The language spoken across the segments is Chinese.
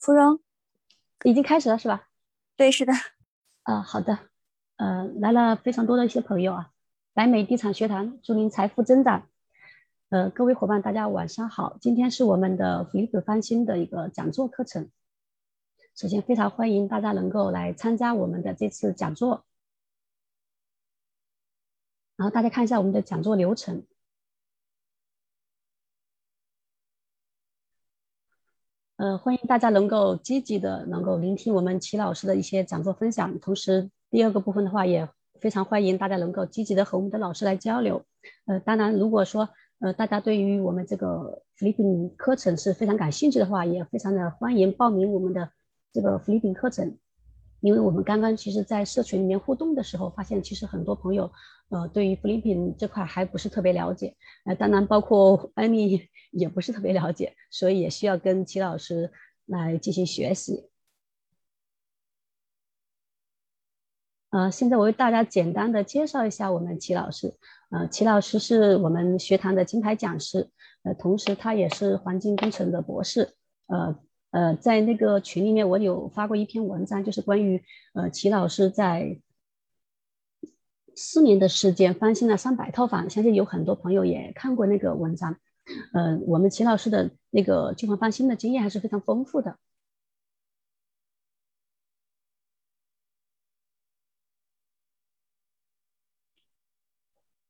芙蓉，已经开始了是吧？对，是的。啊，好的。呃，来了非常多的一些朋友啊。白美地产学堂祝您财富增长。呃，各位伙伴，大家晚上好。今天是我们的福利本翻新的一个讲座课程。首先，非常欢迎大家能够来参加我们的这次讲座。然后大家看一下我们的讲座流程。呃，欢迎大家能够积极的能够聆听我们齐老师的一些讲座分享。同时，第二个部分的话，也非常欢迎大家能够积极的和我们的老师来交流。呃，当然，如果说呃大家对于我们这个菲律宾课程是非常感兴趣的话，也非常的欢迎报名我们的这个菲律宾课程。因为我们刚刚其实，在社群里面互动的时候，发现其实很多朋友，呃，对于 Flipping 这块还不是特别了解，呃，当然包括 安妮也不是特别了解，所以也需要跟齐老师来进行学习。呃，现在我为大家简单的介绍一下我们齐老师，呃，齐老师是我们学堂的金牌讲师，呃，同时他也是环境工程的博士，呃。呃，在那个群里面，我有发过一篇文章，就是关于呃齐老师在四年的时间翻新了上百套房，相信有很多朋友也看过那个文章。呃，我们齐老师的那个旧房翻新的经验还是非常丰富的。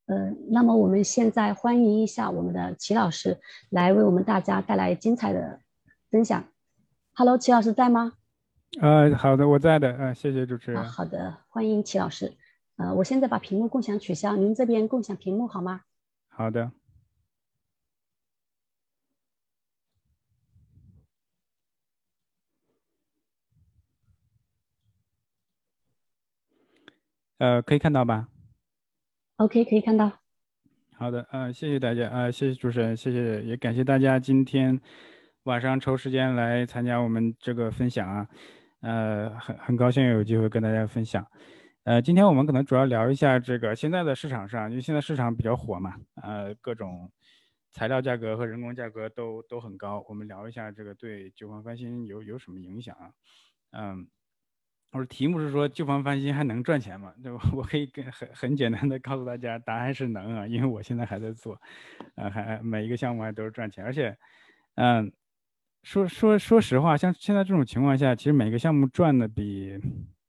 呃，那么我们现在欢迎一下我们的齐老师来为我们大家带来精彩的分享。Hello，齐老师在吗？呃，好的，我在的。呃，谢谢主持人。好的，欢迎齐老师。呃，我现在把屏幕共享取消，您这边共享屏幕好吗？好的。呃，可以看到吧？OK，可以看到。好的，呃，谢谢大家，呃，谢谢主持人，谢谢，也感谢大家今天。晚上抽时间来参加我们这个分享啊，呃，很很高兴有机会跟大家分享。呃，今天我们可能主要聊一下这个现在的市场上，因为现在市场比较火嘛，呃，各种材料价格和人工价格都都很高。我们聊一下这个对旧房翻新有有什么影响啊？嗯，我说题目是说旧房翻新还能赚钱吗？对吧？我可以跟很很简单的告诉大家，答案是能啊，因为我现在还在做，呃，还每一个项目还都是赚钱，而且，嗯。说说说实话，像现在这种情况下，其实每个项目赚的比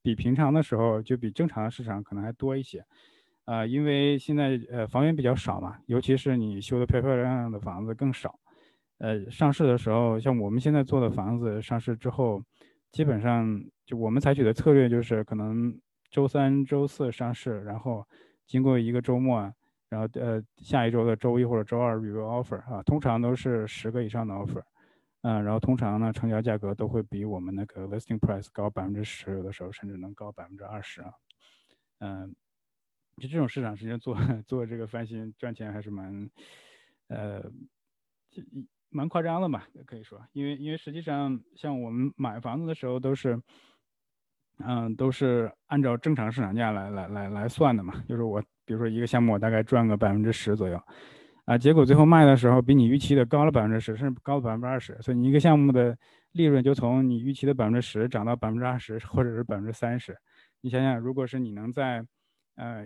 比平常的时候就比正常的市场可能还多一些，啊，因为现在呃房源比较少嘛，尤其是你修的漂漂亮亮的房子更少，呃，上市的时候，像我们现在做的房子上市之后，基本上就我们采取的策略就是可能周三、周四上市，然后经过一个周末，然后呃下一周的周一或者周二 review offer 啊，通常都是十个以上的 offer。嗯，然后通常呢，成交价格都会比我们那个 listing price 高百分之十，有的时候甚至能高百分之二十啊。嗯，就这种市场，实际上做 做这个翻新赚钱还是蛮，呃，蛮夸张的吧，可以说，因为因为实际上像我们买房子的时候都是，嗯，都是按照正常市场价来来来来算的嘛，就是我比如说一个项目我大概赚个百分之十左右。啊，结果最后卖的时候比你预期的高了百分之十，甚至高了百分之二十，所以你一个项目的利润就从你预期的百分之十涨到百分之二十，或者是百分之三十。你想想，如果是你能在，呃，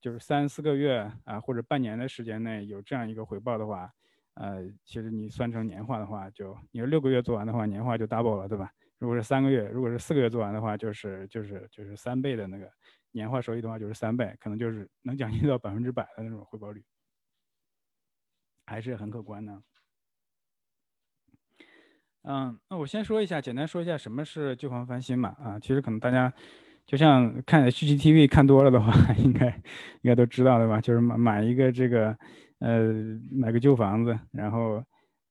就是三四个月啊，或者半年的时间内有这样一个回报的话，呃，其实你算成年化的话，就你是六个月做完的话，年化就 double 了，对吧？如果是三个月，如果是四个月做完的话，就是就是就是三倍的那个年化收益的话，就是三倍，可能就是能奖励到百分之百的那种回报率。还是很可观的。嗯，那我先说一下，简单说一下什么是旧房翻新嘛。啊，其实可能大家就像看 CCTV 看多了的话，应该应该都知道对吧？就是买买一个这个，呃，买个旧房子，然后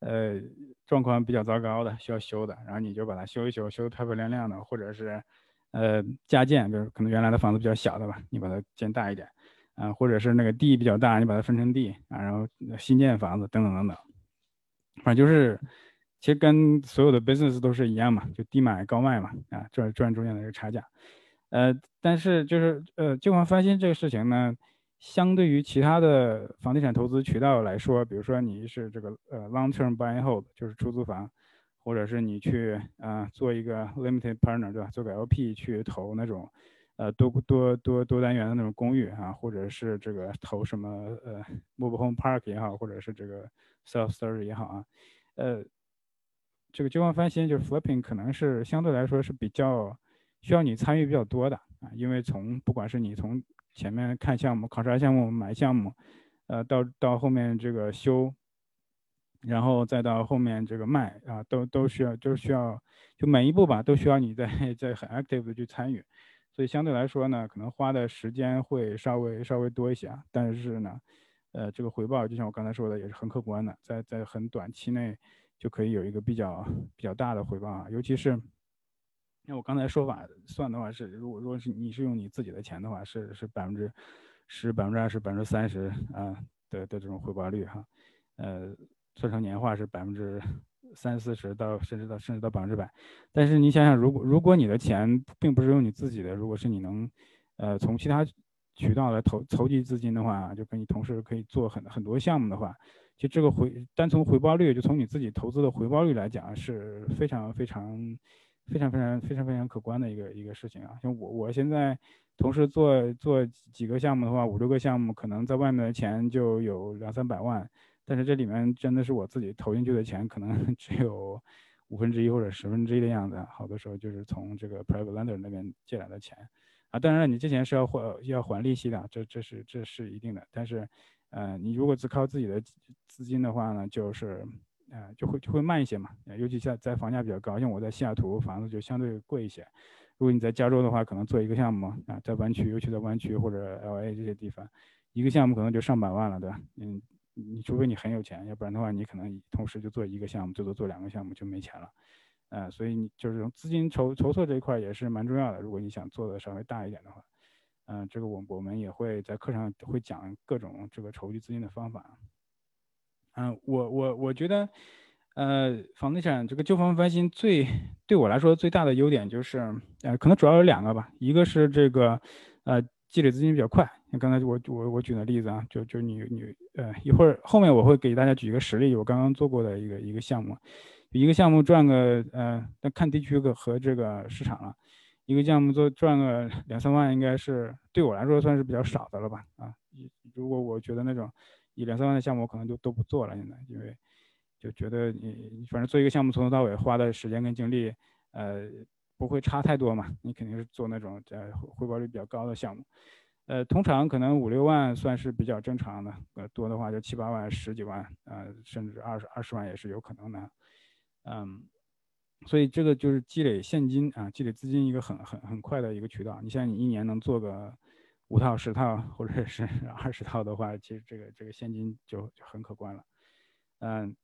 呃状况比较糟糕的，需要修的，然后你就把它修一修，修的漂漂亮亮的，或者是呃加建，就是可能原来的房子比较小的吧，你把它建大一点。啊，或者是那个地比较大，你把它分成地啊，然后新建房子等等等等，反正就是，其实跟所有的 business 都是一样嘛，就低买高卖嘛，啊赚赚中间的这个差价。呃，但是就是呃旧房翻新这个事情呢，相对于其他的房地产投资渠道来说，比如说你是这个呃 long term buy and hold，就是出租房，或者是你去啊做一个 limited partner 对吧？做个 LP 去投那种呃多多多多单元的那种公寓啊，或者是这个投什么呃 mobile home park 也好，或者是这个 self storage 也好啊，呃，这个旧房翻新就是 flipping 可能是相对来说是比较需要你参与比较多的啊，因为从不管是你从前面看项目、考察项目、买项目，呃，到到后面这个修。然后再到后面这个卖啊，都都需要，都需要，就每一步吧，都需要你在在很 active 的去参与，所以相对来说呢，可能花的时间会稍微稍微多一些啊。但是呢，呃，这个回报就像我刚才说的，也是很可观的，在在很短期内就可以有一个比较比较大的回报啊。尤其是，那我刚才说法算的话是，如果如果是你是用你自己的钱的话，是是百分之十、百分之二十、百分之三十啊的的这种回报率哈，呃。算成年化是百分之三四十到甚至到甚至到百分之百，但是你想想，如果如果你的钱并不是用你自己的，如果是你能，呃，从其他渠道来投筹集资金的话，就跟你同事可以做很很多项目的话，其实这个回单从回报率，就从你自己投资的回报率来讲，是非常非常非常非常非常非常可观的一个一个事情啊。像我我现在同时做做几个项目的话，五六个项目，可能在外面的钱就有两三百万。但是这里面真的是我自己投进去的钱，可能 只有五分之一或者十分之一的样子。好多时候就是从这个 private lender 那边借来的钱，啊，当然了，你借钱是要还要还利息的，这这是这是一定的。但是，呃，你如果只靠自己的资金的话呢，就是，呃，就会就会慢一些嘛。尤其在在房价比较高，像我在西雅图房子就相对贵一些。如果你在加州的话，可能做一个项目啊，在湾区，尤其在湾区或者 LA 这些地方，一个项目可能就上百万了，对吧？嗯。你除非你很有钱，要不然的话，你可能同时就做一个项目，最多做两个项目就没钱了，呃，所以你就是资金筹筹措这一块也是蛮重要的。如果你想做的稍微大一点的话，嗯，这个我我们也会在课上会讲各种这个筹集资金的方法。嗯，我我我觉得，呃，房地产这个旧房翻新最对我来说最大的优点就是，呃，可能主要有两个吧，一个是这个，呃。积累资金比较快，你刚才我我我举的例子啊，就就你你呃一会儿后面我会给大家举一个实例，我刚刚做过的一个一个项目，一个项目赚个呃，那看地区和和这个市场了，一个项目做赚个两三万，应该是对我来说算是比较少的了吧啊，如果我觉得那种一两三万的项目，我可能就都不做了，现在因为就觉得你反正做一个项目从头到尾花的时间跟精力，呃。不会差太多嘛？你肯定是做那种呃回报率比较高的项目，呃，通常可能五六万算是比较正常的，呃，多的话就七八万、十几万，呃，甚至二十二十万也是有可能的，嗯，所以这个就是积累现金啊，积累资金一个很很很快的一个渠道。你像你一年能做个五套、十套或者是 二十套的话，其实这个这个现金就就很可观了，嗯。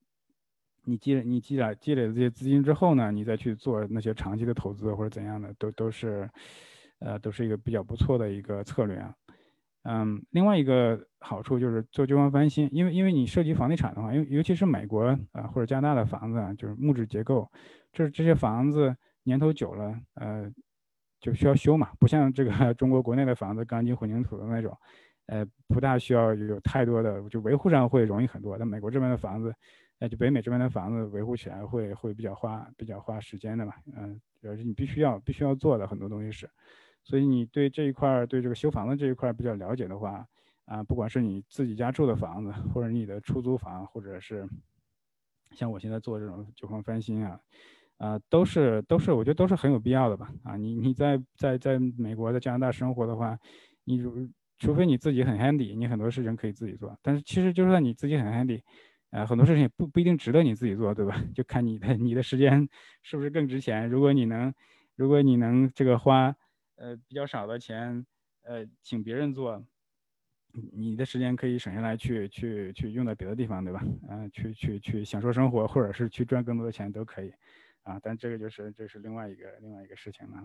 你积累你积累积累的这些资金之后呢，你再去做那些长期的投资或者怎样的，都都是，呃，都是一个比较不错的一个策略啊。嗯，另外一个好处就是做旧房翻新，因为因为你涉及房地产的话，因尤其是美国啊或者加拿大的房子啊，就是木质结构，这这些房子年头久了，呃，就需要修嘛，不像这个 中国国内的房子钢筋混凝土的那种，呃，不大需要有太多的，就维护上会容易很多。但美国这边的房子。那就北美这边的房子维护起来会会比较花比较花时间的嘛，嗯，主要是你必须要必须要做的很多东西是，所以你对这一块儿对这个修房子这一块儿比较了解的话，啊，不管是你自己家住的房子，或者你的出租房，或者是像我现在做这种旧房翻新啊，啊，都是都是我觉得都是很有必要的吧，啊，你你在在在美国在加拿大生活的话，你如除非你自己很 handy，你很多事情可以自己做，但是其实就算你自己很 handy。啊，很多事情也不不一定值得你自己做，对吧？就看你的你的时间是不是更值钱。如果你能，如果你能这个花，呃，比较少的钱，呃，请别人做，你的时间可以省下来去去去用在别的地方，对吧？嗯，去去去享受生活，或者是去赚更多的钱都可以。啊，但这个就是这是另外一个另外一个事情了。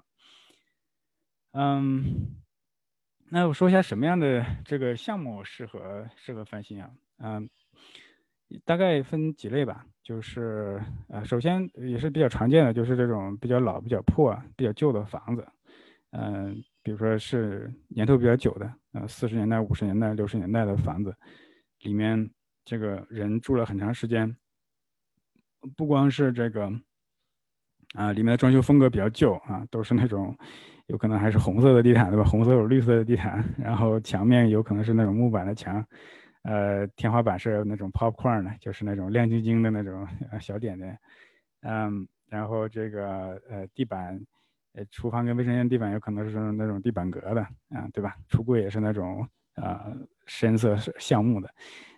嗯，那我说一下什么样的这个项目适合适合翻新啊？嗯。大概分几类吧，就是呃，首先也是比较常见的，就是这种比较老、比较破、比较旧的房子，嗯，比如说是年头比较久的，呃，四十年代、五十年代、六十年代的房子，里面这个人住了很长时间，不光是这个啊，里面的装修风格比较旧啊，都是那种有可能还是红色的地毯，对吧？红色有绿色的地毯，然后墙面有可能是那种木板的墙，呃，天花板是那种 popcorn 的，就是那种亮晶晶的那种小点点，嗯，然后这个呃地板，呃，厨房跟卫生间地板有可能是那种地板革的啊，对吧？橱柜也是那种啊深色橡木的，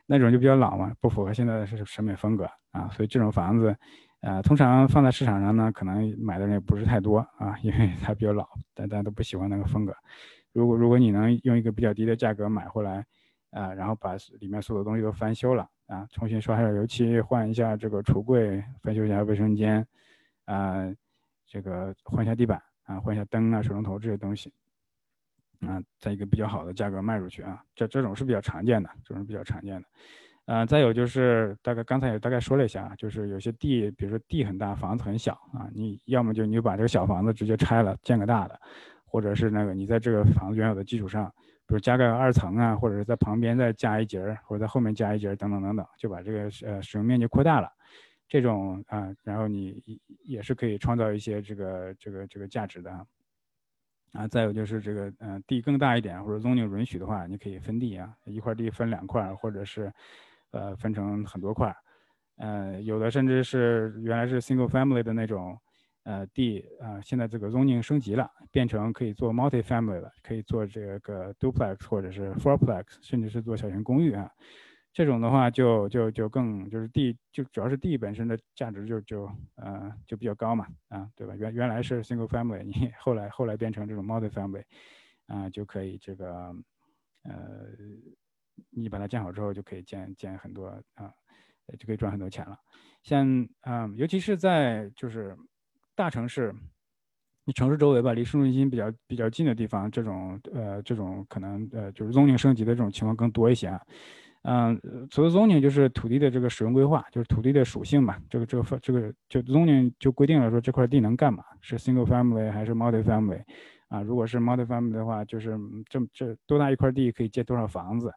那种就比较老嘛，不符合现在的审美风格啊，所以这种房子。呃，通常放在市场上呢，可能买的人也不是太多啊，因为它比较老，但大家都不喜欢那个风格。如果如果你能用一个比较低的价格买回来，啊，然后把里面所有东西都翻修了啊，重新刷一下油漆，换一下这个橱柜，翻修一下卫生间，啊，这个换一下地板啊，换一下灯啊、水龙头这些东西，啊，在一个比较好的价格卖出去啊，这这种是比较常见的，这种是比较常见的。啊，再有就是大概刚才也大概说了一下，就是有些地，比如说地很大，房子很小啊，你要么就你就把这个小房子直接拆了，建个大的，或者是那个你在这个房子原有的基础上，比如加个二层啊，或者是在旁边再加一节，或者在后面加一节，等等等等，就把这个呃使用面积扩大了，这种啊，然后你也是可以创造一些这个这个这个价值的啊。再有就是这个嗯地更大一点，或者 zoning 允许的话，你可以分地啊，一块地分两块，或者是。呃，分成很多块，呃，有的甚至是原来是 single family 的那种，呃，地啊，现在这个 zoning 升级了，变成可以做 multi family 了，可以做这个 duplex 或者是 fourplex，甚至是做小型公寓啊。这种的话就就就更就是地就主要是地本身的价值就就呃就比较高嘛啊，对吧？原原来是 single family，你后来后来变成这种 multi family，啊，就可以这个呃。你把它建好之后，就可以建建很多啊，就可以赚很多钱了。像啊，尤其是在就是大城市，你城市周围吧，离市中心比较比较近的地方，这种呃这种可能呃就是 zoning 升级的这种情况更多一些啊。嗯，所谓 zoning 就是土地的这个使用规划，就是土地的属性嘛。这个这个这个就 zoning 就规定了说这块地能干嘛，是 single family 还是 multi family 啊？如果是 multi family 的话，就是这这多大一块地可以建多少房子？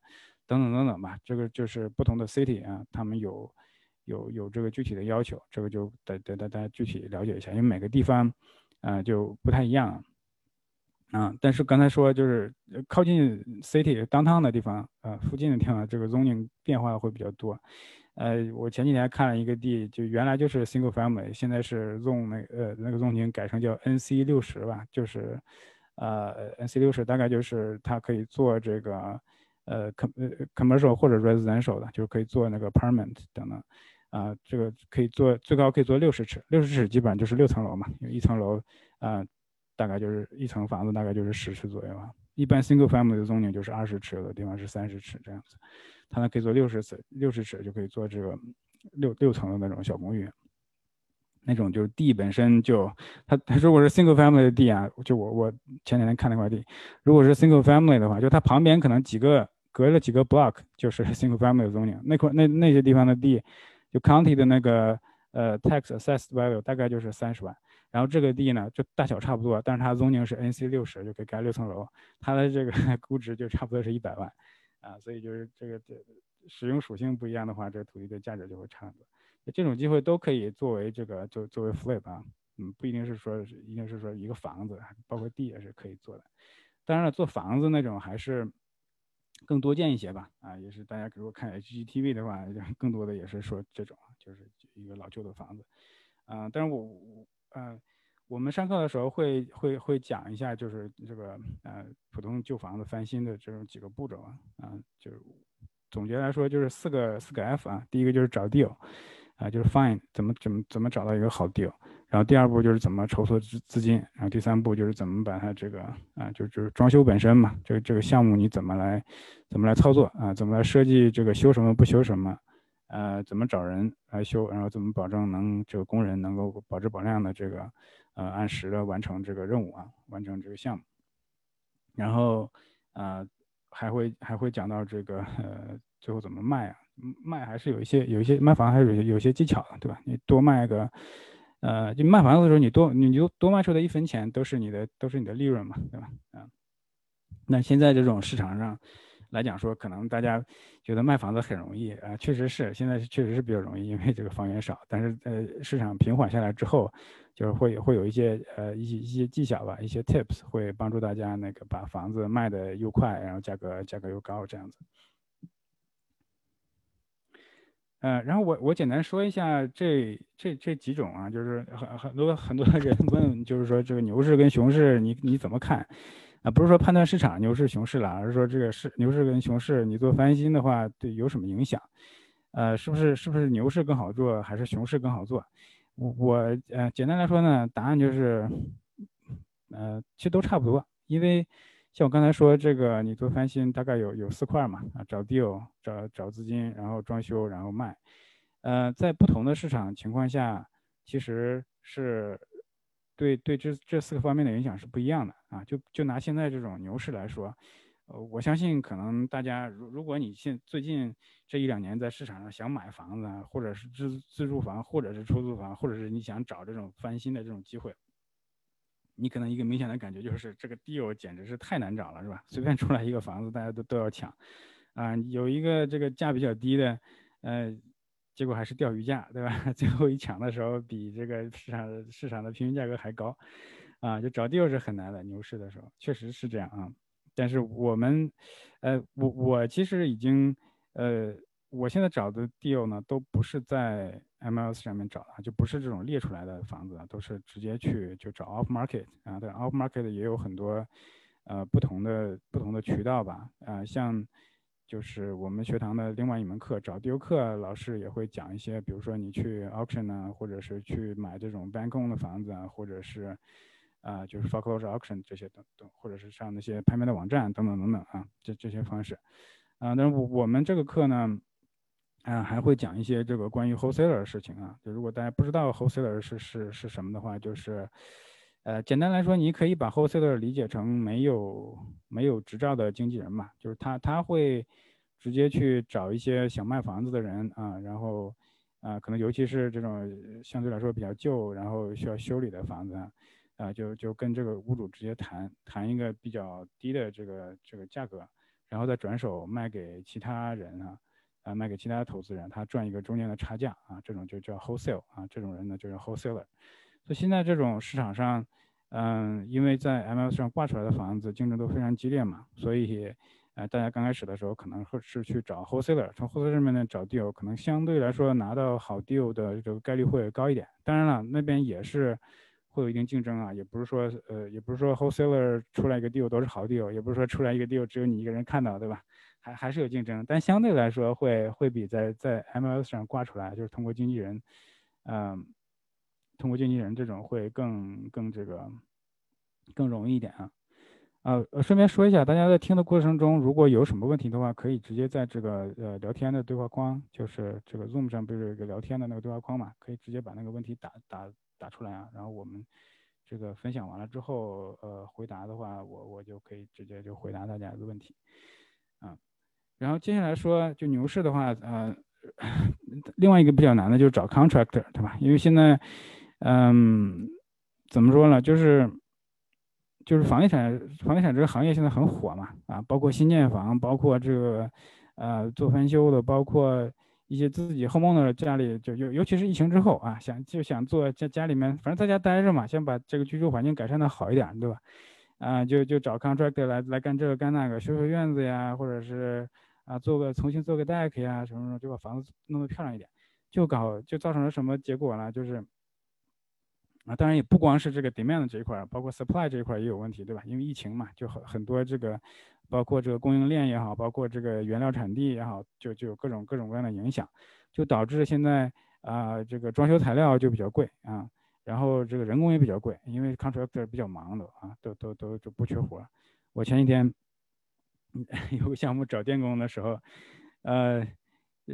等等等等吧，这个就是不同的 city 啊，他们有有有这个具体的要求，这个就得得得大家具体了解一下，因为每个地方啊就不太一样啊。但是刚才说就是靠近 city downtown 的地方啊，附近的地方，这个 zoning 变化会比较多。呃，我前几年看了一个地，就原来就是 single family，现在是 zone 那呃那个 zoning 改成叫 NC 六十吧，就是呃 NC 六十大概就是它可以做这个。呃 com commercial 或者 residential 的，就是可以做那个 apartment 等等，啊，这个可以做最高可以做六十尺，六十尺基本上就是六层楼嘛，因为一层楼啊，大概就是一层房子大概就是十尺左右啊。一般 single family 的 zoning 就是二十尺，有的地方是三十尺这样子，它呢可以做六十尺，六十尺就可以做这个六六层的那种小公寓，那种就是地本身就它它如果是 single family 的地啊，就我我前两天看那块地，如果是 single family 的话，就它旁边可能几个。隔了几个 block 就是 single family zoning，那块那那些地方的地，就 county 的那个呃 tax assessed value 大概就是三十万，然后这个地呢就大小差不多，但是它 zoning 是 NC 六十，就可以盖六层楼，它的这个 估值就差不多是一百万，啊，所以就是这个这使用属性不一样的话，这个土地的价值就会差很多。这种机会都可以作为这个就作为 flip 啊，嗯，不一定是说一定是说一个房子，包括地也是可以做的。当然了，做房子那种还是。更多见一些吧，啊，也是大家如果看 HGTV 的话，更多的也是说这种，就是一个老旧的房子，啊，但是我我呃，我们上课的时候会会会讲一下，就是这个呃普通旧房子翻新的这种几个步骤啊，啊，就总结来说就是四个四个 F 啊，第一个就是找 deal，啊，就是 find 怎么怎么怎么找到一个好 deal。然后第二步就是怎么筹措资资金，然后第三步就是怎么把它这个啊，就就是装修本身嘛，这个这个项目你怎么来怎么来操作啊？怎么来设计这个修什么不修什么？呃，怎么找人来修？然后怎么保证能这个工人能够保质保量的这个呃按时的完成这个任务啊，完成这个项目？然后呃还会还会讲到这个呃最后怎么卖啊？卖还是有一些有一些卖房还是有有些技巧的，对吧？你多卖个。呃，就卖房子的时候，你多你就多卖出的一分钱都是你的，都是你的利润嘛，对吧？啊，那现在这种市场上，来讲说，可能大家觉得卖房子很容易啊，确实是，现在确实是比较容易，因为这个房源少。但是呃，市场平缓下来之后，就是会会有一些呃一些一些技巧吧，一些 tips 会帮助大家那个把房子卖的又快，然后价格价格又高这样子。呃，然后我我简单说一下这这这几种啊，就是很很多很多人问，就是说这个牛市跟熊市你你怎么看啊？不是说判断市场牛市熊市了，而是说这个市牛市跟熊市你做翻新的话，对有什么影响？呃，是不是是不是牛市更好做，还是熊市更好做？我我呃简单来说呢，答案就是，呃，其实都差不多，因为。像我刚才说，这个你做翻新大概有有四块嘛啊，找 deal，找找资金，然后装修，然后卖。呃，在不同的市场情况下，其实是对对这这四个方面的影响是不一样的啊。就就拿现在这种牛市来说，呃，我相信可能大家如如果你现最近这一两年在市场上想买房子啊，或者是自自住房，或者是出租房，或者是你想找这种翻新的这种机会。你可能一个明显的感觉就是这个 deal 简直是太难找了，是吧？随便出来一个房子，大家都都要抢，啊，有一个这个价比较低的，呃，结果还是钓鱼价，对吧？最后一抢的时候，比这个市场市场的平均价格还高，啊，就找 deal 是很难的。牛市的时候确实是这样啊，但是我们，呃，我我其实已经，呃。我现在找的 deal 呢，都不是在 MLS 上面找的，就不是这种列出来的房子，都是直接去就找 off market 啊。对，off market 也有很多，呃，不同的不同的渠道吧。啊，像就是我们学堂的另外一门课找丢课，老师也会讲一些，比如说你去 auction 啊，或者是去买这种 bank owned 的房子啊，或者是啊，就是 foreclosure auction 这些等等，或者是上那些拍卖的网站等等等等啊，这这些方式。啊，但是我我们这个课呢。啊，还会讲一些这个关于 wholesaler 的事情啊。就如果大家不知道 wholesaler 是是是什么的话，就是，呃，简单来说，你可以把 wholesaler 理解成没有没有执照的经纪人嘛，就是他他会直接去找一些想卖房子的人啊，然后啊，可能尤其是这种相对来说比较旧，然后需要修理的房子啊，就就跟这个屋主直接谈谈一个比较低的这个这个价格，然后再转手卖给其他人啊。啊，卖给其他投资人，他赚一个中间的差价啊，这种就叫 wholesale 啊，这种人呢就是 wholesaler。所以现在这种市场上，嗯，因为在 MLS 上挂出来的房子竞争都非常激烈嘛，所以，呃，大家刚开始的时候可能会是去找 wholesaler，从 wholesaler 上面找 deal，可能相对来说拿到好 deal 的这个概率会高一点。当然了，那边也是会有一定竞争啊，也不是说，呃，也不是说 wholesaler 出来一个 deal 都是好 deal，也不是说出来一个 deal 只有你一个人看到，对吧？还还是有竞争，但相对来说会会比在在 MLS 上挂出来，就是通过经纪人，嗯，通过经纪人这种会更更这个更容易一点啊。呃，顺便说一下，大家在听的过程中，如果有什么问题的话，可以直接在这个呃聊天的对话框，就是这个 Zoom 上不是有一个聊天的那个对话框嘛，可以直接把那个问题打打打出来啊，然后我们这个分享完了之后，呃，回答的话，我我就可以直接就回答大家一个问题，啊。然后接下来说，就牛市的话，呃，另外一个比较难的就是找 contractor，对吧？因为现在，嗯，怎么说呢？就是就是房地产房地产这个行业现在很火嘛，啊，包括新建房，包括这个呃做翻修的，包括一些自己 home owner 家里就尤尤其是疫情之后啊，想就想做家家里面，反正在家待着嘛，想把这个居住环境改善的好一点，对吧？啊，就就找 contractor 来来干这个干那个，修修院子呀，或者是。啊，做个重新做个 deck 呀，什么什么，就把房子弄得漂亮一点，就搞就造成了什么结果呢？就是啊，当然也不光是这个 demand 这一块，包括 supply 这一块也有问题，对吧？因为疫情嘛，就很很多这个，包括这个供应链也好，包括这个原料产地也好，就就有各种各种各样的影响，就导致现在啊，这个装修材料就比较贵啊，然后这个人工也比较贵，因为 contractor 比较忙的啊，都都都就不缺活。我前几天。有个项目找电工的时候，呃，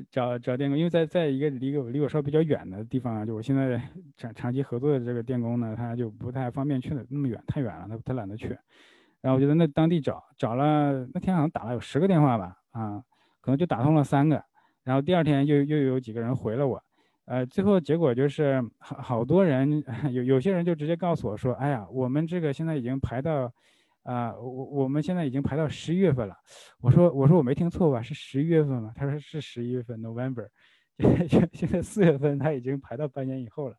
找找电工，因为在在一个离我离我稍微比较远的地方，就我现在长长期合作的这个电工呢，他就不太方便去的那么远，太远了，他他懒得去。然后我就在那当地找，找了那天好像打了有十个电话吧，啊，可能就打通了三个。然后第二天又又有几个人回了我，呃，最后结果就是好好多人 有有些人就直接告诉我说，哎呀，我们这个现在已经排到。啊，我我们现在已经排到十一月份了。我说我说我没听错吧？是十一月份吗？他说是十一月份，November。现在四月份他已经排到半年以后了。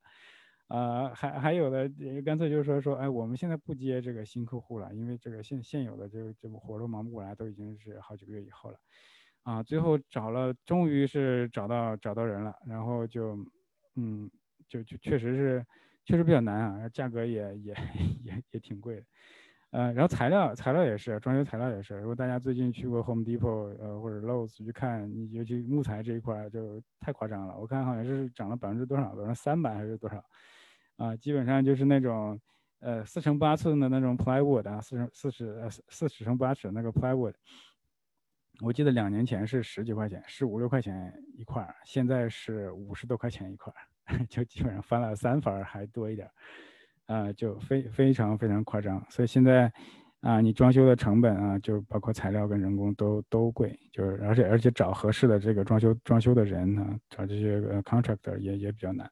啊，还还有的干脆就是说说，哎，我们现在不接这个新客户了，因为这个现现有的这个这个活都忙不过来，都已经是好几个月以后了。啊，最后找了，终于是找到找到人了，然后就，嗯，就就确实是确实比较难啊，价格也也 也也挺贵的。呃，然后材料材料也是，装修材料也是。如果大家最近去过 Home Depot 呃或者 Lowe's 去看，尤其木材这一块就太夸张了。我看好像是涨了百分之多少，百分之三百还是多少？啊，基本上就是那种呃四乘八寸的那种 plywood 啊，四乘四十呃四十乘八尺那个 plywood，我记得两年前是十几块钱，十五六块钱一块，现在是五十多块钱一块，就基本上翻了三番还多一点。啊，就非非常非常夸张，所以现在，啊，你装修的成本啊，就包括材料跟人工都都贵，就是而且而且找合适的这个装修装修的人呢，找这些呃 contractor 也也比较难，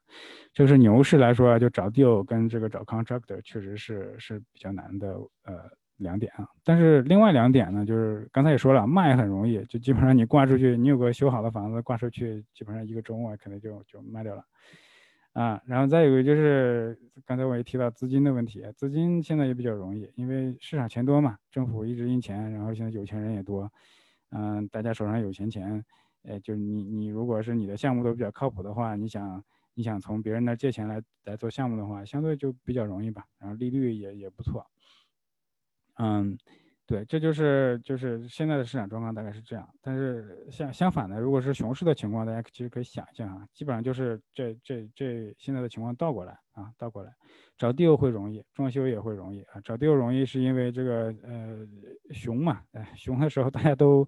就是牛市来说啊，就找 deal 跟这个找 contractor 确实是是比较难的呃两点啊，但是另外两点呢，就是刚才也说了，卖很容易，就基本上你挂出去，你有个修好的房子挂出去，基本上一个周末可能就就卖掉了。啊，然后再有一个就是刚才我也提到资金的问题，资金现在也比较容易，因为市场钱多嘛，政府一直印钱，然后现在有钱人也多，嗯，大家手上有闲钱，哎，就是你你如果是你的项目都比较靠谱的话，你想你想从别人那借钱来来做项目的话，相对就比较容易吧，然后利率也也不错，嗯。对，这就是就是现在的市场状况大概是这样。但是相相反的，如果是熊市的情况，大家其实可以想一下啊，基本上就是这这这现在的情况倒过来啊，倒过来，找地又会容易，装修也会容易啊。找地又容易是因为这个呃熊嘛，哎，熊的时候大家都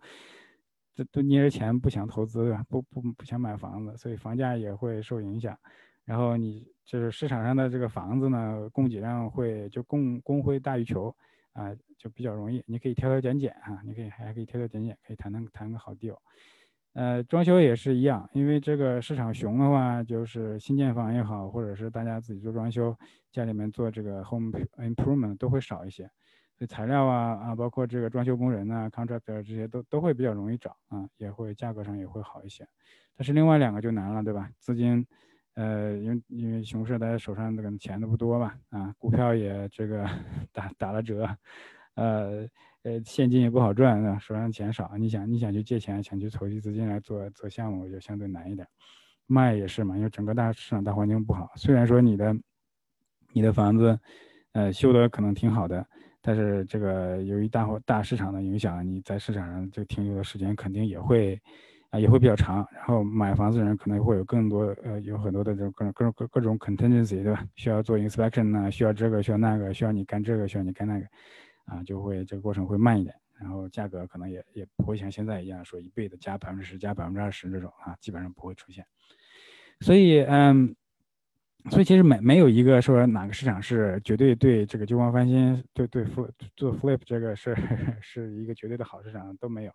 都都捏着钱不想投资，不不不想买房子，所以房价也会受影响。然后你就是市场上的这个房子呢，供给量会就供供会大于求。啊，就比较容易，你可以挑挑拣拣哈，你可以还可以挑挑拣拣，可以谈谈谈个好 deal。呃，装修也是一样，因为这个市场熊的话，就是新建房也好，或者是大家自己做装修，家里面做这个 home improvement 都会少一些，所以材料啊啊，包括这个装修工人呐，contractor 这些都都会比较容易找啊，也会价格上也会好一些。但是另外两个就难了，对吧？资金。呃，因为因为熊市，大家手上这个钱都不多吧？啊，股票也这个 打打了折，呃呃，现金也不好赚，啊，手上钱少，你想你想去借钱，想去筹集资金来做做项目，就相对难一点。卖也是嘛，因为整个大市场大环境不好。虽然说你的你的房子，呃，修的可能挺好的，但是这个由于大货大市场的影响，你在市场上就停留的时间肯定也会。啊，也会比较长，然后买房子的人可能会有更多，呃，有很多的这种各种各种各各种 contingency，对吧？需要做 inspection 呢，需要这个，需要那个，需要你干这个，需要你干那个，啊，就会这个过程会慢一点，然后价格可能也也不会像现在一样说一倍的加百分之十、加百分之二十这种啊，基本上不会出现。所以，嗯，所以其实没没有一个说哪个市场是绝对对这个旧房翻新，对对 flip 做 flip 这个是 是一个绝对的好市场都没有。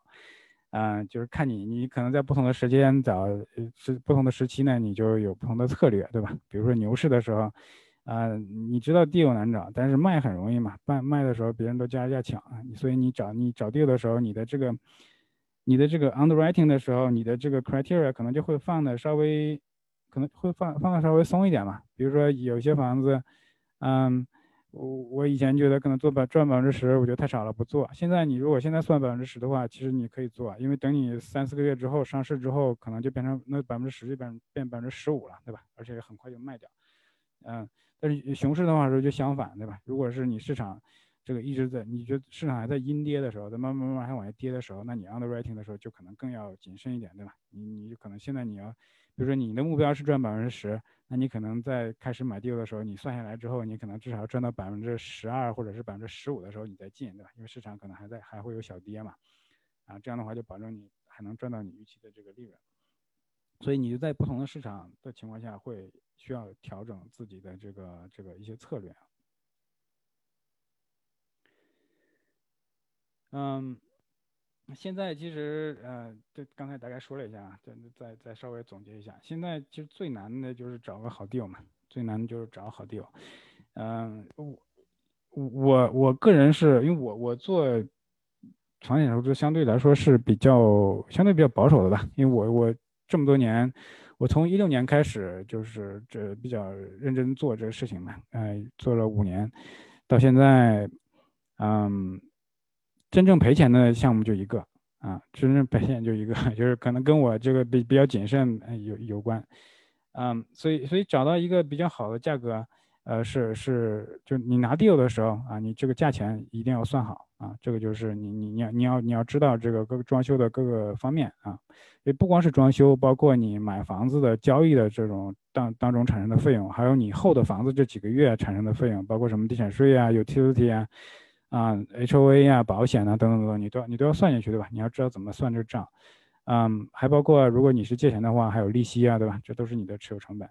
嗯，就是看你，你可能在不同的时间找，是不同的时期呢，你就有不同的策略，对吧？比如说牛市的时候，啊，你知道 deal 难找，但是卖很容易嘛，卖卖的时候别人都加价抢，所以你找你找地的时候，你的这个，你的这个 underwriting 的时候，你的这个 criteria 可能就会放的稍微，可能会放放的稍微松一点嘛。比如说有些房子，嗯。我我以前觉得可能做百赚百分之十，我觉得太少了，不做。现在你如果现在算百分之十的话，其实你可以做，因为等你三四个月之后上市之后，可能就变成那百分之十就变变百分之十五了，对吧？而且很快就卖掉。嗯，但是熊市的话说就相反，对吧？如果是你市场这个一直在，你觉得市场还在阴跌的时候，在慢慢慢慢还往下跌的时候，那你 underwriting 的时候就可能更要谨慎一点，对吧？你你可能现在你要，比如说你的目标是赚百分之十。那你可能在开始买掉的时候，你算下来之后，你可能至少要赚到百分之十二或者是百分之十五的时候，你再进，对吧？因为市场可能还在，还会有小跌嘛，啊，这样的话就保证你还能赚到你预期的这个利润。所以你就在不同的市场的情况下，会需要调整自己的这个这个一些策略啊。嗯。现在其实呃，对，刚才大概说了一下啊，再再再稍微总结一下，现在其实最难的就是找个好 deal 嘛，最难的就是找好 deal。嗯，我我我个人是因为我我做房地产投资相对来说是比较相对比较保守的吧，因为我我这么多年，我从一六年开始就是这比较认真做这个事情嘛，呃，做了五年，到现在，嗯，真正赔钱的项目就一个啊，真正赔钱就一个，就是可能跟我这个比比较谨慎有有关，嗯，所以所以找到一个比较好的价格。呃，是是，就你拿 deal 的时候啊，你这个价钱一定要算好啊，这个就是你你你要你要你要知道这个各个装修的各个方面啊，也不光是装修，包括你买房子的交易的这种当当中产生的费用，还有你后的房子这几个月产生的费用，包括什么地产税啊、utility 啊、啊 HOA 啊、保险啊等等等等，你都要你都要算进去，对吧？你要知道怎么算这账，嗯，还包括如果你是借钱的话，还有利息啊，对吧？这都是你的持有成本。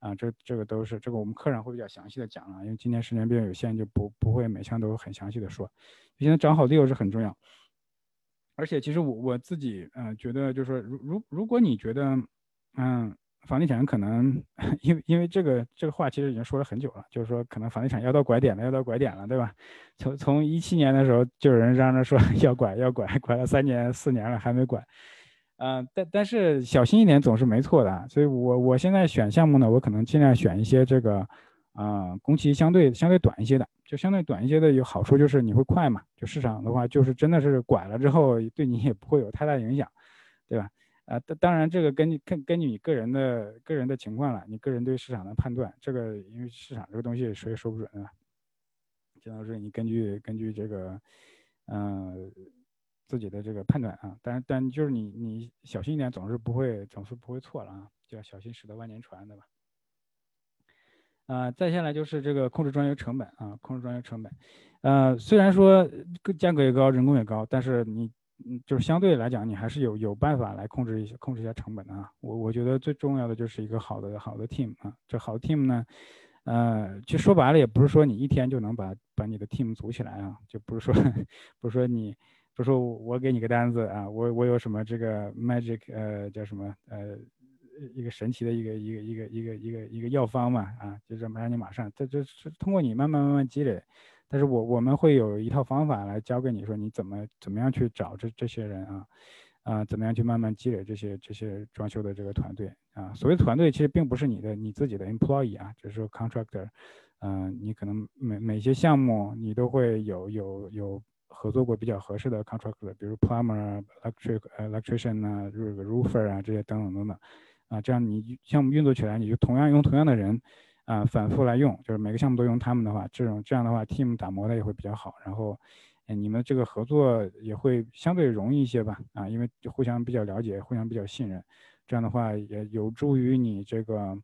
啊，这这个都是这个我们课上会比较详细的讲啊，因为今天时间比较有限，就不不会每项都很详细的说。现在找好队友是很重要，而且其实我我自己呃觉得就是说，如如如果你觉得嗯房地产可能 因为因为这个这个话其实已经说了很久了，就是说可能房地产要到拐点了，要到拐点了，对吧？从从一七年的时候就有人嚷着说 要拐要拐，拐了三年四年了还没拐。嗯，但但是小心一点总是没错的，所以我我现在选项目呢，我可能尽量选一些这个，啊，工期相对相对短一些的，就相对短一些的有好处就是你会快嘛，就市场的话就是真的是拐了之后对你也不会有太大影响，对吧？啊，当当然这个根据根根据你个人的个人的情况了，你个人对市场的判断，这个因为市场这个东西谁也说不准啊，只能是你根据根据这个，嗯。自己的这个判断啊，但但就是你你小心一点，总是不会总是不会错了啊，就要小心驶得万年船，对吧？啊，再下来就是这个控制装修成本啊，控制装修成本，呃，虽然说价格也高，人工也高，但是你嗯，就是相对来讲，你还是有有办法来控制一些控制一下成本的啊。我我觉得最重要的就是一个好的好的 team 啊，这好的 team 呢，呃，其实说白了也不是说你一天就能把把你的 team 组起来啊，就不是说 不是说你。不是说我给你个单子啊，我我有什么这个 magic 呃叫什么呃一个神奇的一个一个一个一个一个一个药方嘛啊，就这么让你马上，这这是通过你慢慢慢慢积累，但是我我们会有一套方法来教给你说你怎么怎么样去找这这些人啊啊怎么样去慢慢积累这些这些装修的这个团队啊，所谓团队其实并不是你的你自己的 employee 啊，只是说 contractor，嗯，你可能每每些项目你都会有有有。合作过比较合适的 contractor，比如 plumber、electric、electrician 啊，这个 roofer 啊，这些等等等等，啊，这样你项目运作起来，你就同样用同样的人，啊，反复来用，就是每个项目都用他们的话，这种这样的话，team 打磨的也会比较好，然后，你们这个合作也会相对容易一些吧，啊，因为互相比较了解，互相比较信任，这样的话也有助于你这个，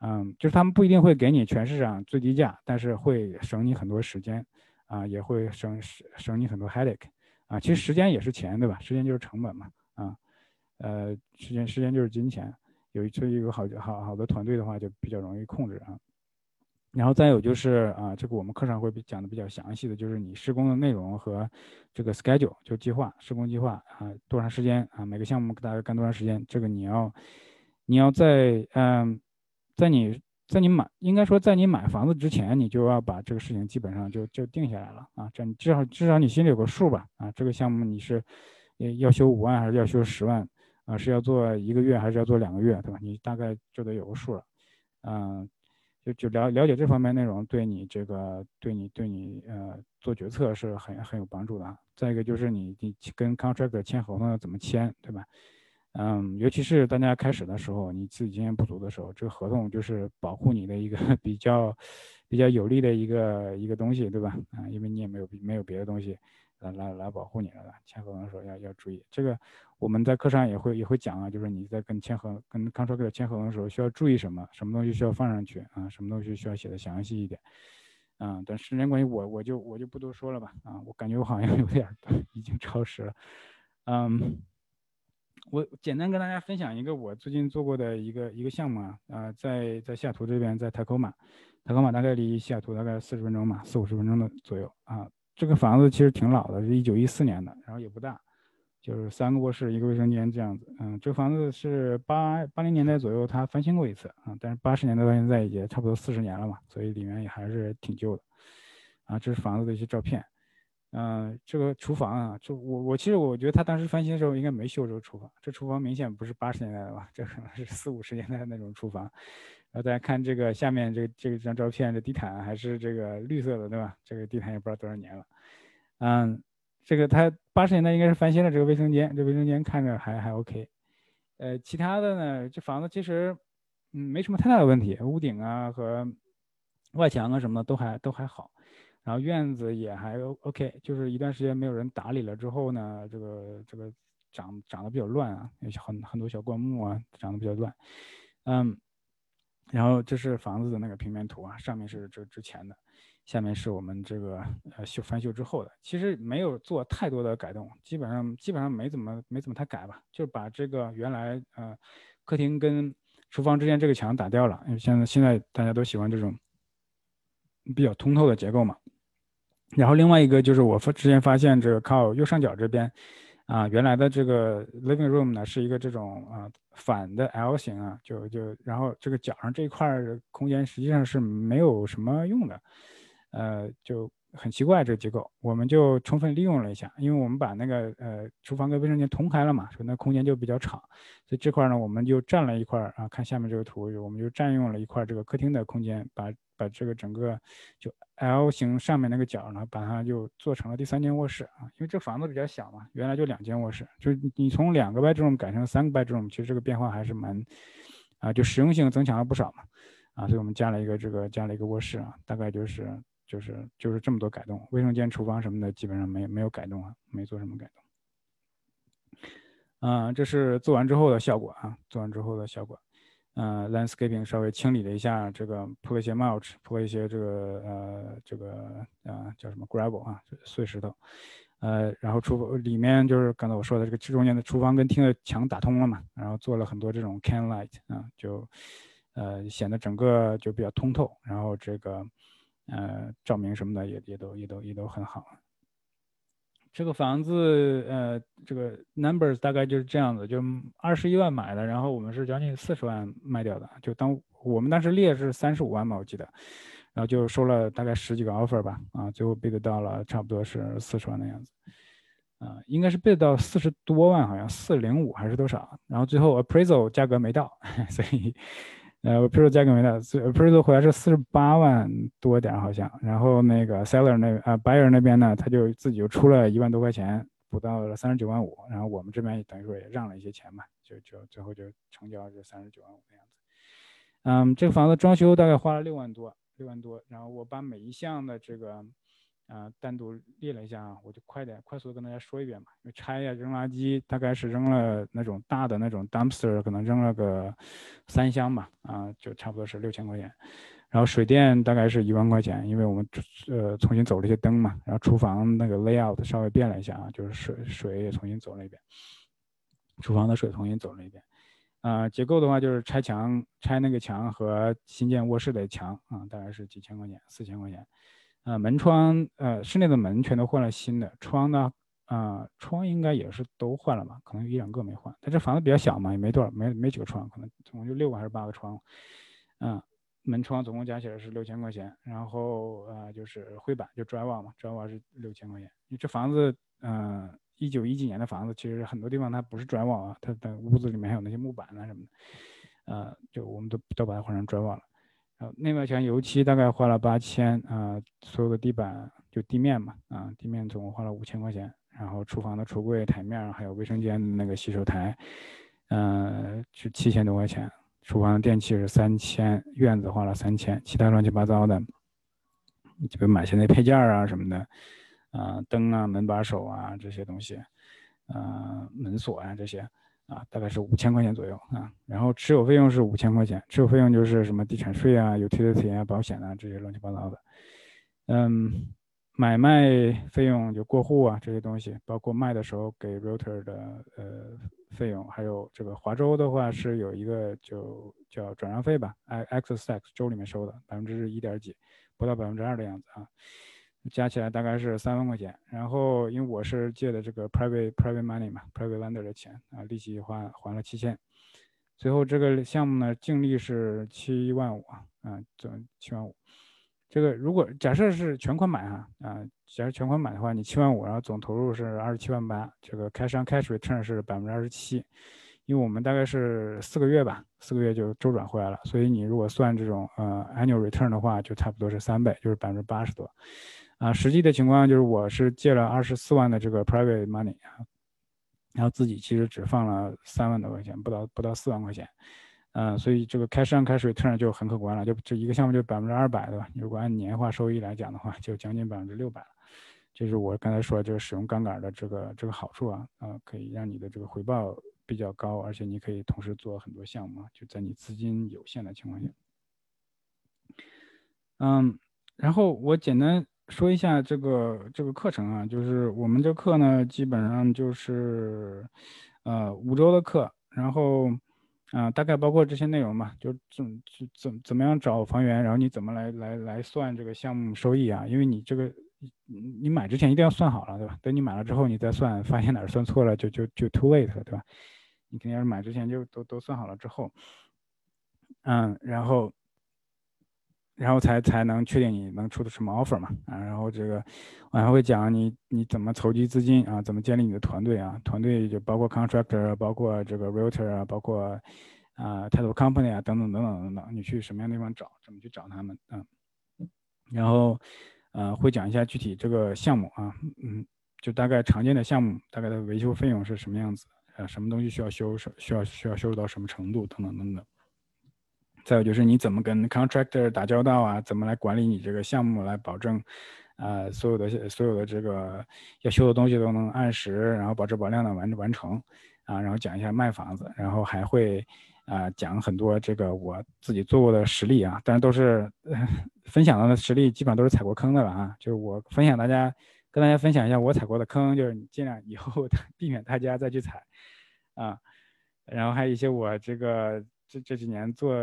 嗯，就是他们不一定会给你全市场最低价，但是会省你很多时间。啊，也会省省省你很多 headache，啊，其实时间也是钱，对吧？时间就是成本嘛，啊，呃，时间时间就是金钱，有一有一个好好好的团队的话，就比较容易控制啊。然后再有就是啊，这个我们课上会讲的比较详细的，就是你施工的内容和这个 schedule 就计划施工计划啊，多长时间啊，每个项目大概干多长时间，这个你要你要在嗯，在你。在你买，应该说在你买房子之前，你就要把这个事情基本上就就定下来了啊，这你至少至少你心里有个数吧啊，这个项目你是，要修五万还是要修十万啊？是要做一个月还是要做两个月，对吧？你大概就得有个数了，嗯，就就了了解这方面内容，对你这个对你对你呃做决策是很很有帮助的。再一个就是你你跟 contractor 签合同要怎么签，对吧？嗯，尤其是大家开始的时候，你自己经验不足的时候，这个合同就是保护你的一个 比较比较有利的一个一个东西，对吧？啊，因为你也没有没有别的东西来来来保护你了。签合同的时候要要注意这个，我们在课上也会也会讲啊，就是你在跟签合跟 contractor 签合同的时候需要注意什么，什么东西需要放上去啊，什么东西需要写的详细一点。啊，但时间关系，我我就我就不多说了吧。啊，我感觉我好像有点已经超时了。嗯。我简单跟大家分享一个我最近做过的一个一个项目啊，啊，在在西雅图这边，在塔科马，塔科马大概离西雅图大概四十分钟嘛，四五十分钟的左右啊。这个房子其实挺老的，是一九一四年的，然后也不大，就是三个卧室一个卫生间这样子。嗯，这个房子是八八零年代左右它翻新过一次啊，但是八十年代到现在也差不多四十年了嘛，所以里面也还是挺旧的。啊，这是房子的一些照片。嗯，这个厨房啊，就我我其实我觉得他当时翻新的时候应该没修这个厨房，这厨房明显不是八十年代的吧？这可能是四五十年代的那种厨房。大家看这个下面这这张照片，这地毯还是这个绿色的，对吧？这个地毯也不知道多少年了。嗯，这个他八十年代应该是翻新了这个卫生间，这卫生间看着还还 OK。呃，其他的呢，这房子其实嗯没什么太大的问题，屋顶啊和外墙啊什么的都还都还好。然后院子也还 OK，就是一段时间没有人打理了之后呢，这个这个长长得比较乱啊，有很很多小灌木啊，长得比较乱。嗯，然后这是房子的那个平面图啊，上面是这之前的，下面是我们这个呃修翻修之后的。其实没有做太多的改动，基本上基本上没怎么没怎么太改吧，就把这个原来呃客厅跟厨房之间这个墙打掉了，因为现在现在大家都喜欢这种比较通透的结构嘛。然后另外一个就是我发之前发现这个靠右上角这边，啊，原来的这个 living room 呢是一个这种啊反的 L 型啊，就就然后这个角上这一块空间实际上是没有什么用的，呃，就很奇怪这个结构，我们就充分利用了一下，因为我们把那个呃厨房跟卫生间同开了嘛，所以那空间就比较敞，所以这块呢我们就占了一块啊，看下面这个图，我们就占用了一块这个客厅的空间，把。把这个整个就 L 型上面那个角呢，把它就做成了第三间卧室啊，因为这房子比较小嘛，原来就两间卧室，就你从两个 bedroom 改成三个 bedroom，其实这个变化还是蛮啊，就实用性增强了不少嘛啊，所以我们加了一个这个加了一个卧室啊，大概就是就是就是这么多改动，卫生间、厨房什么的基本上没没有改动啊，没做什么改动。啊，这是做完之后的效果啊，做完之后的效果。呃，landscaping 稍微清理了一下，这个铺了一些 mulch，铺了一些这个呃这个呃叫什么 gravel 啊，碎石头，呃，然后厨房里面就是刚才我说的这个中间的厨房跟厅的墙打通了嘛，然后做了很多这种 can light 啊，就呃显得整个就比较通透，然后这个呃照明什么的也也都也都也都很好。这个房子，呃，这个 numbers 大概就是这样子，就二十一万买的，然后我们是将近四十万卖掉的，就当我们当时列是三十五万嘛，我记得，然后就收了大概十几个 offer 吧，啊，最后 bid 到了差不多是四十万的样子，啊，应该是 bid 到四十多万，好像四零五还是多少，然后最后 appraisal 价格没到，所以。呃，Prado 价格没到，Prado 回来是四十八万多点好像，然后那个 seller 那啊 buyer 那边呢，他就自己又出了一万多块钱，补到了三十九万五，然后我们这边等于说也让了一些钱嘛，就就最后就成交是三十九万五的样子。嗯，这个房子装修大概花了六万多，六万多，然后我把每一项的这个。啊，单独列了一下啊，我就快点快速的跟大家说一遍吧。拆呀，扔垃圾，大概是扔了那种大的那种 dumpster，可能扔了个三箱吧，啊，就差不多是六千块钱。然后水电大概是一万块钱，因为我们呃重新走了一些灯嘛。然后厨房那个 layout 稍微变了一下啊，就是水水也重新走了一遍，厨房的水重新走了一遍。啊，结构的话就是拆墙，拆那个墙和新建卧室的墙啊，大概是几千块钱，四千块钱。呃，门窗，呃，室内的门全都换了新的，窗呢，啊，窗应该也是都换了吧，可能一两个没换。但这房子比较小嘛，也没多少，没没几个窗，可能总共就六个还是八个窗，嗯，门窗总共加起来是六千块钱，然后呃，就是灰板就砖瓦嘛，砖瓦是六千块钱。你这房子，嗯，一九一几年的房子，其实很多地方它不是砖瓦啊，它的屋子里面还有那些木板啊什么的，呃，就我们都都把它换成砖瓦了。呃，内外墙油漆大概花了八千啊，所有的地板就地面嘛啊，地面总共花了五千块钱，然后厨房的橱柜、台面还有卫生间的那个洗手台，嗯，是七千多块钱。厨房的电器是三千，院子花了三千，其他乱七八糟的，就比如买些那配件啊什么的，啊，灯啊、门把手啊这些东西，啊，门锁啊这些。啊，大概是五千块钱左右啊，然后持有费用是五千块钱，持有费用就是什么地产税啊、有 utility 啊、保险啊这些乱七八糟的。嗯，买卖费用就过户啊这些东西，包括卖的时候给 realtor 的呃费用，还有这个华州的话是有一个就叫转让费吧，access tax 州里面收的百分之一点几，不到百分之二的样子啊。加起来大概是三万块钱，然后因为我是借的这个 private private money 嘛，private lender 的钱啊，利息还还了七千，最后这个项目呢净利是七万五啊，啊总七万五，这个如果假设是全款买哈啊，假设全款买的话，你七万五，然后总投入是二十七万八，这个 cash on cash return 是百分之二十七，因为我们大概是四个月吧，四个月就周转回来了，所以你如果算这种呃 annual return 的话，就差不多是三倍，就是百分之八十多。啊，实际的情况就是我是借了二十四万的这个 private money 啊，然后自己其实只放了三万多块钱，不到不到四万块钱。嗯，所以这个 cash on cash return 就很可观了，就这一个项目就百分之二百，对吧？如果按年化收益来讲的话，就将近百分之六百了。这是我刚才说这个使用杠杆的这个这个好处啊，啊，可以让你的这个回报比较高，而且你可以同时做很多项目，就在你资金有限的情况下。嗯，然后我简单说一下这个这个课程啊，就是我们这课呢，基本上就是呃五周的课，然后。啊，大概包括这些内容嘛，就怎怎怎怎么样找房源，然后你怎么来来来算这个项目收益啊？因为你这个你买之前一定要算好了，对吧？等你买了之后，你再算，发现哪儿算错了，就就就 too late 了，对吧？你肯定要是买之前就都都算好了之后，嗯，然后。然后才才能确定你能出的什么 offer 嘛啊，然后这个我还会讲你你怎么筹集资金啊，怎么建立你的团队啊，团队就包括 contractor，包括这个 realtor 啊，包括啊 title company 啊等等等等等等，你去什么样地方找，怎么去找他们啊？然后呃会讲一下具体这个项目啊，嗯，就大概常见的项目，大概的维修费用是什么样子，呃，什么东西需要修，需要需要修到什么程度等等等等。再有就是你怎么跟 contractor 打交道啊？怎么来管理你这个项目，来保证，呃，所有的所有的这个要修的东西都能按时，然后保质保量的完完成，啊，然后讲一下卖房子，然后还会啊讲很多这个我自己做过的实例啊，但是都是 分享的实例，基本上都是踩过坑的了啊。就是我分享大家跟大家分享一下我踩过的坑，就是你尽量以后 避免大家再去踩，啊，然后还有一些我这个。这这几年做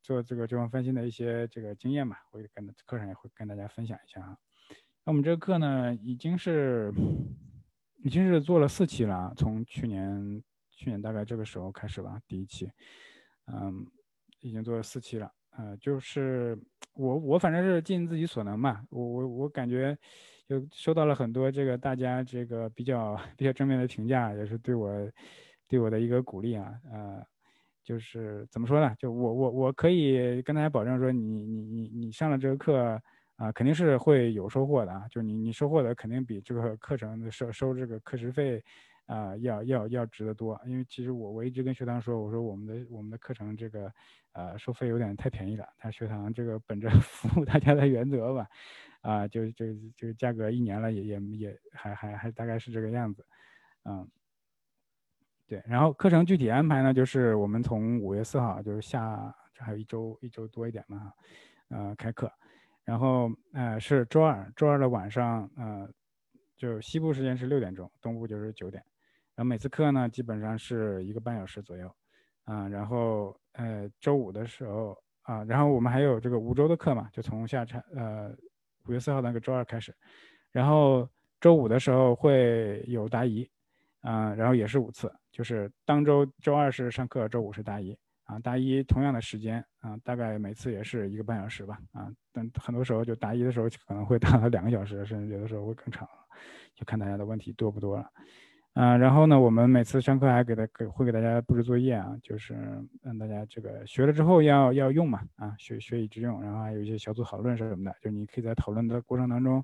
做这个这方分析的一些这个经验嘛，会跟课上也会跟大家分享一下啊。那我们这个课呢，已经是已经是做了四期了，从去年去年大概这个时候开始吧，第一期，嗯，已经做了四期了。呃，就是我我反正是尽自己所能嘛，我我我感觉就收到了很多这个大家这个比较 比较正面的评价，也是对我对我的一个鼓励啊，呃。就是怎么说呢？就我我我可以跟大家保证说，你你你你上了这个课啊，肯定是会有收获的啊。就你你收获的肯定比这个课程收收这个课时费啊要要要值得多。因为其实我我一直跟学堂说，我说我们的我们的课程这个呃收费有点太便宜了。他学堂这个本着 服务大家的原则吧，啊就就就价格一年了也也也还还还大概是这个样子，嗯。对，然后课程具体安排呢，就是我们从五月四号，就是下这还有一周一周多一点嘛，呃，开课，然后呃是周二，周二的晚上，呃，就西部时间是六点钟，东部就是九点，然后每次课呢基本上是一个半小时左右，啊，然后呃周五的时候啊，然后我们还有这个五周的课嘛，就从下差呃五月四号那个周二开始，然后周五的时候会有答疑。啊，然后也是五次，就是当周周二是上课，周五是大一啊，大一同样的时间啊，大概每次也是一个半小时吧啊，但很多时候就大一的时候可能会达 到两个小时，甚至有的时候会更长，就看大家的问题多不多了。啊，然后呢，我们每次上课还给他给会给大家布置作业啊，就是让大家这个学了之后要要用嘛啊，学学以致用，然后还有一些小组讨论是什么的，就你可以在讨论的过程当中。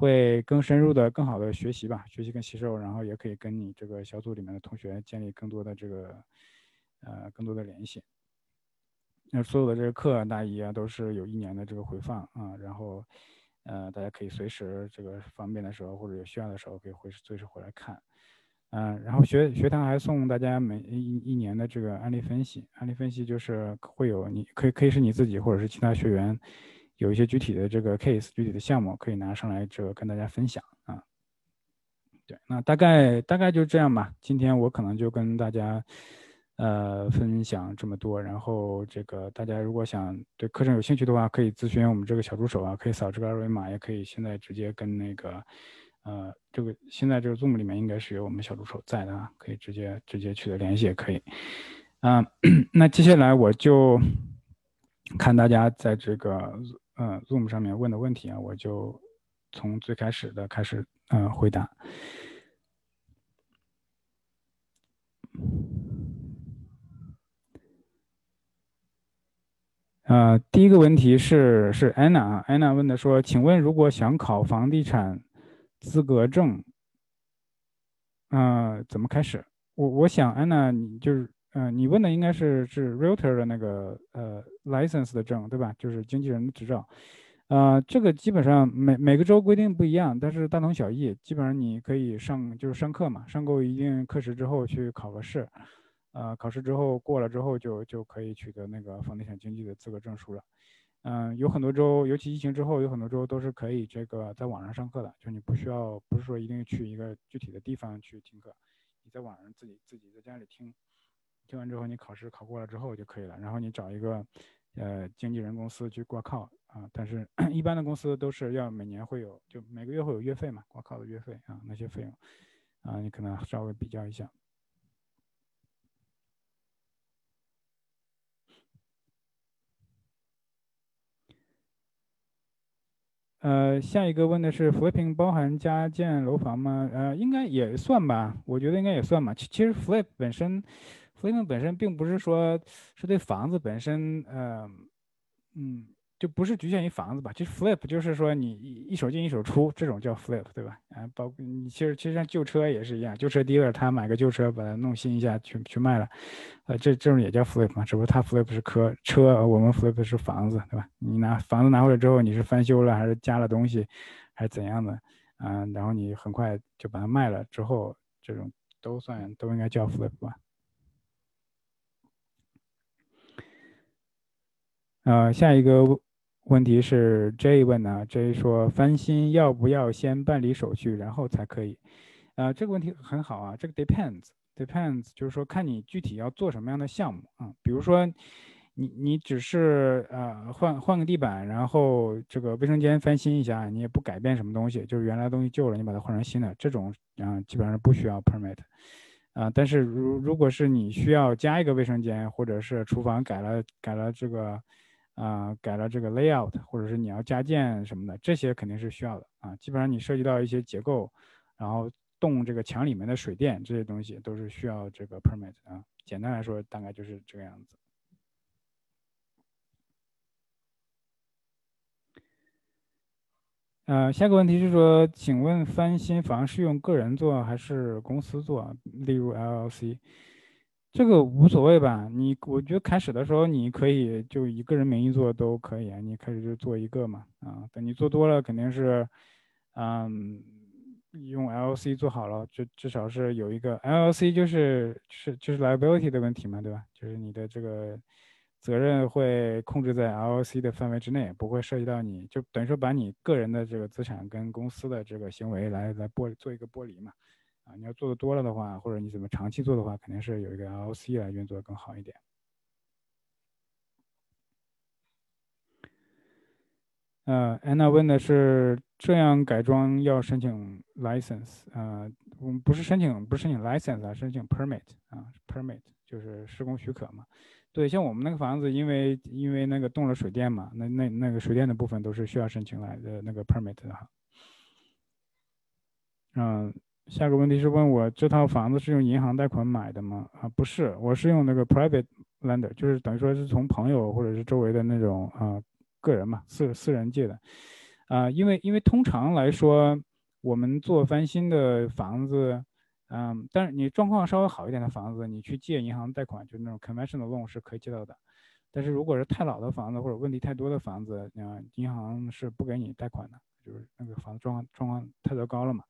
会更深入的、更好的学习吧，学习跟吸收，然后也可以跟你这个小组里面的同学建立更多的这个，呃，更多的联系。那所有的这个课大一啊，都是有一年的这个回放啊，然后，呃，大家可以随时这个方便的时候或者有需要的时候，可以回随时回来看。嗯，然后学学堂还送大家每一一年的这个案例分析，案例分析就是会有你可以可以是你自己或者是其他学员。有一些具体的这个 case，具体的项目可以拿上来，这个跟大家分享啊。对，那大概大概就这样吧。今天我可能就跟大家呃分享这么多。然后这个大家如果想对课程有兴趣的话，可以咨询我们这个小助手啊，可以扫这个二维码，也可以现在直接跟那个呃这个现在这个 Zoom 里面应该是有我们小助手在的啊，可以直接直接取得联系也可以。嗯，那接下来我就看大家在这个。呃 Zoom 上面问的问题啊，我就从最开始的开始呃回答。呃，第一个问题是是安娜啊，安娜问的说，请问如果想考房地产资格证，呃，怎么开始？我我想安娜，你就是，嗯，你问的应该是是 Realtor 的那个呃 license 的证，对吧？就是经纪人的执照。呃，这个基本上每每个州规定不一样，但是大同小异。基本上你可以上就是上课嘛，上够一定课时之后去考个试。呃，考试之后过了之后，就就可以取得那个房地产经纪的资格证书了。嗯，有很多州，尤其疫情之后，有很多州都是可以这个在网上上课的，就你不需要，不是说一定去一个具体的地方去听课，你在网上自己自己在家里听，听完之后你考试考过了之后就可以了。然后你找一个呃经纪人公司去挂靠啊，但是 一般的公司都是要每年会有，就每个月会有月费嘛，挂靠的月费啊那些费用啊，你可能稍微比较一下。呃，下一个问的是扶贫包含加建楼房吗？呃，应该也算吧，我觉得应该也算吧。其其实 flip 本身 flip 本身并不是说是对房子本身，呃，嗯。就不是局限于房子吧？其实 flip 就是说你一手进一手出，这种叫 flip，对吧？啊，包括你其实其实像旧车也是一样，旧车 dealer 他买个旧车把它弄新一下去去卖了，呃，这这种也叫 flip 嘛？只不过他 flip 是车车，我们 flip 是房子，对吧？你拿房子拿回来之后，你是翻修了还是加了东西，还是怎样的？嗯，然后你很快就把它卖了之后，这种都算都应该叫 flip 吧？呃，下一个。问题是 J 问呢？J 说翻新要不要先办理手续，然后才可以？啊，这个问题很好啊。这个 depends，depends 就是说看你具体要做什么样的项目啊。比如说你你只是呃换换个地板，然后这个卫生间翻新一下，你也不改变什么东西，就是原来东西旧了，你把它换成新的，这种啊基本上不需要 permit 啊。但是如如果是你需要加一个卫生间，或者是厨房改了改了这个。啊，改了这个 layout，或者是你要加建什么的，这些肯定是需要的啊。基本上你涉及到一些结构，然后动这个墙里面的水电这些东西，都是需要这个 permit 啊。简单来说，大概就是这个样子。呃，下个问题是说，请问翻新房是用个人做还是公司做？例如 LLC。这个无所谓吧，你我觉得开始的时候你可以就以个人名义做都可以啊，你开始就做一个嘛，啊，等你做多了肯定是，嗯，用 L C 做好了，就至少是有一个 L C 就是是就是 liability 的问题嘛，对吧？就是你的这个责任会控制在 LLC 的范围之内，不会涉及到你就等于说把你个人的这个资产跟公司的这个行为来来剥做一个剥离嘛。你要做的多了的话，或者你怎么长期做的话，肯定是有一个 LLC 来运作更好一点。呃，安娜问的是这样改装要申请 license？呃，我们不是申请，不是申请 license 啊，申请 permit 啊，permit 就是施工许可嘛。对，像我们那个房子，因为因为那个动了水电嘛，那那那个水电的部分都是需要申请来的那个 permit 的哈。嗯。下个问题是问我这套房子是用银行贷款买的吗？啊，不是，我是用那个 private lender，就是等于说是从朋友或者是周围的那种啊个人嘛，私私人借的，啊，因为因为通常来说，我们做翻新的房子，嗯，但是你状况稍微好一点的房子，你去借银行贷款，就是那种 conventional loan 是可以借到的，但是如果是太老的房子或者问题太多的房子，啊，银行是不给你贷款的，就是那个房子状况状况太糟糕了嘛。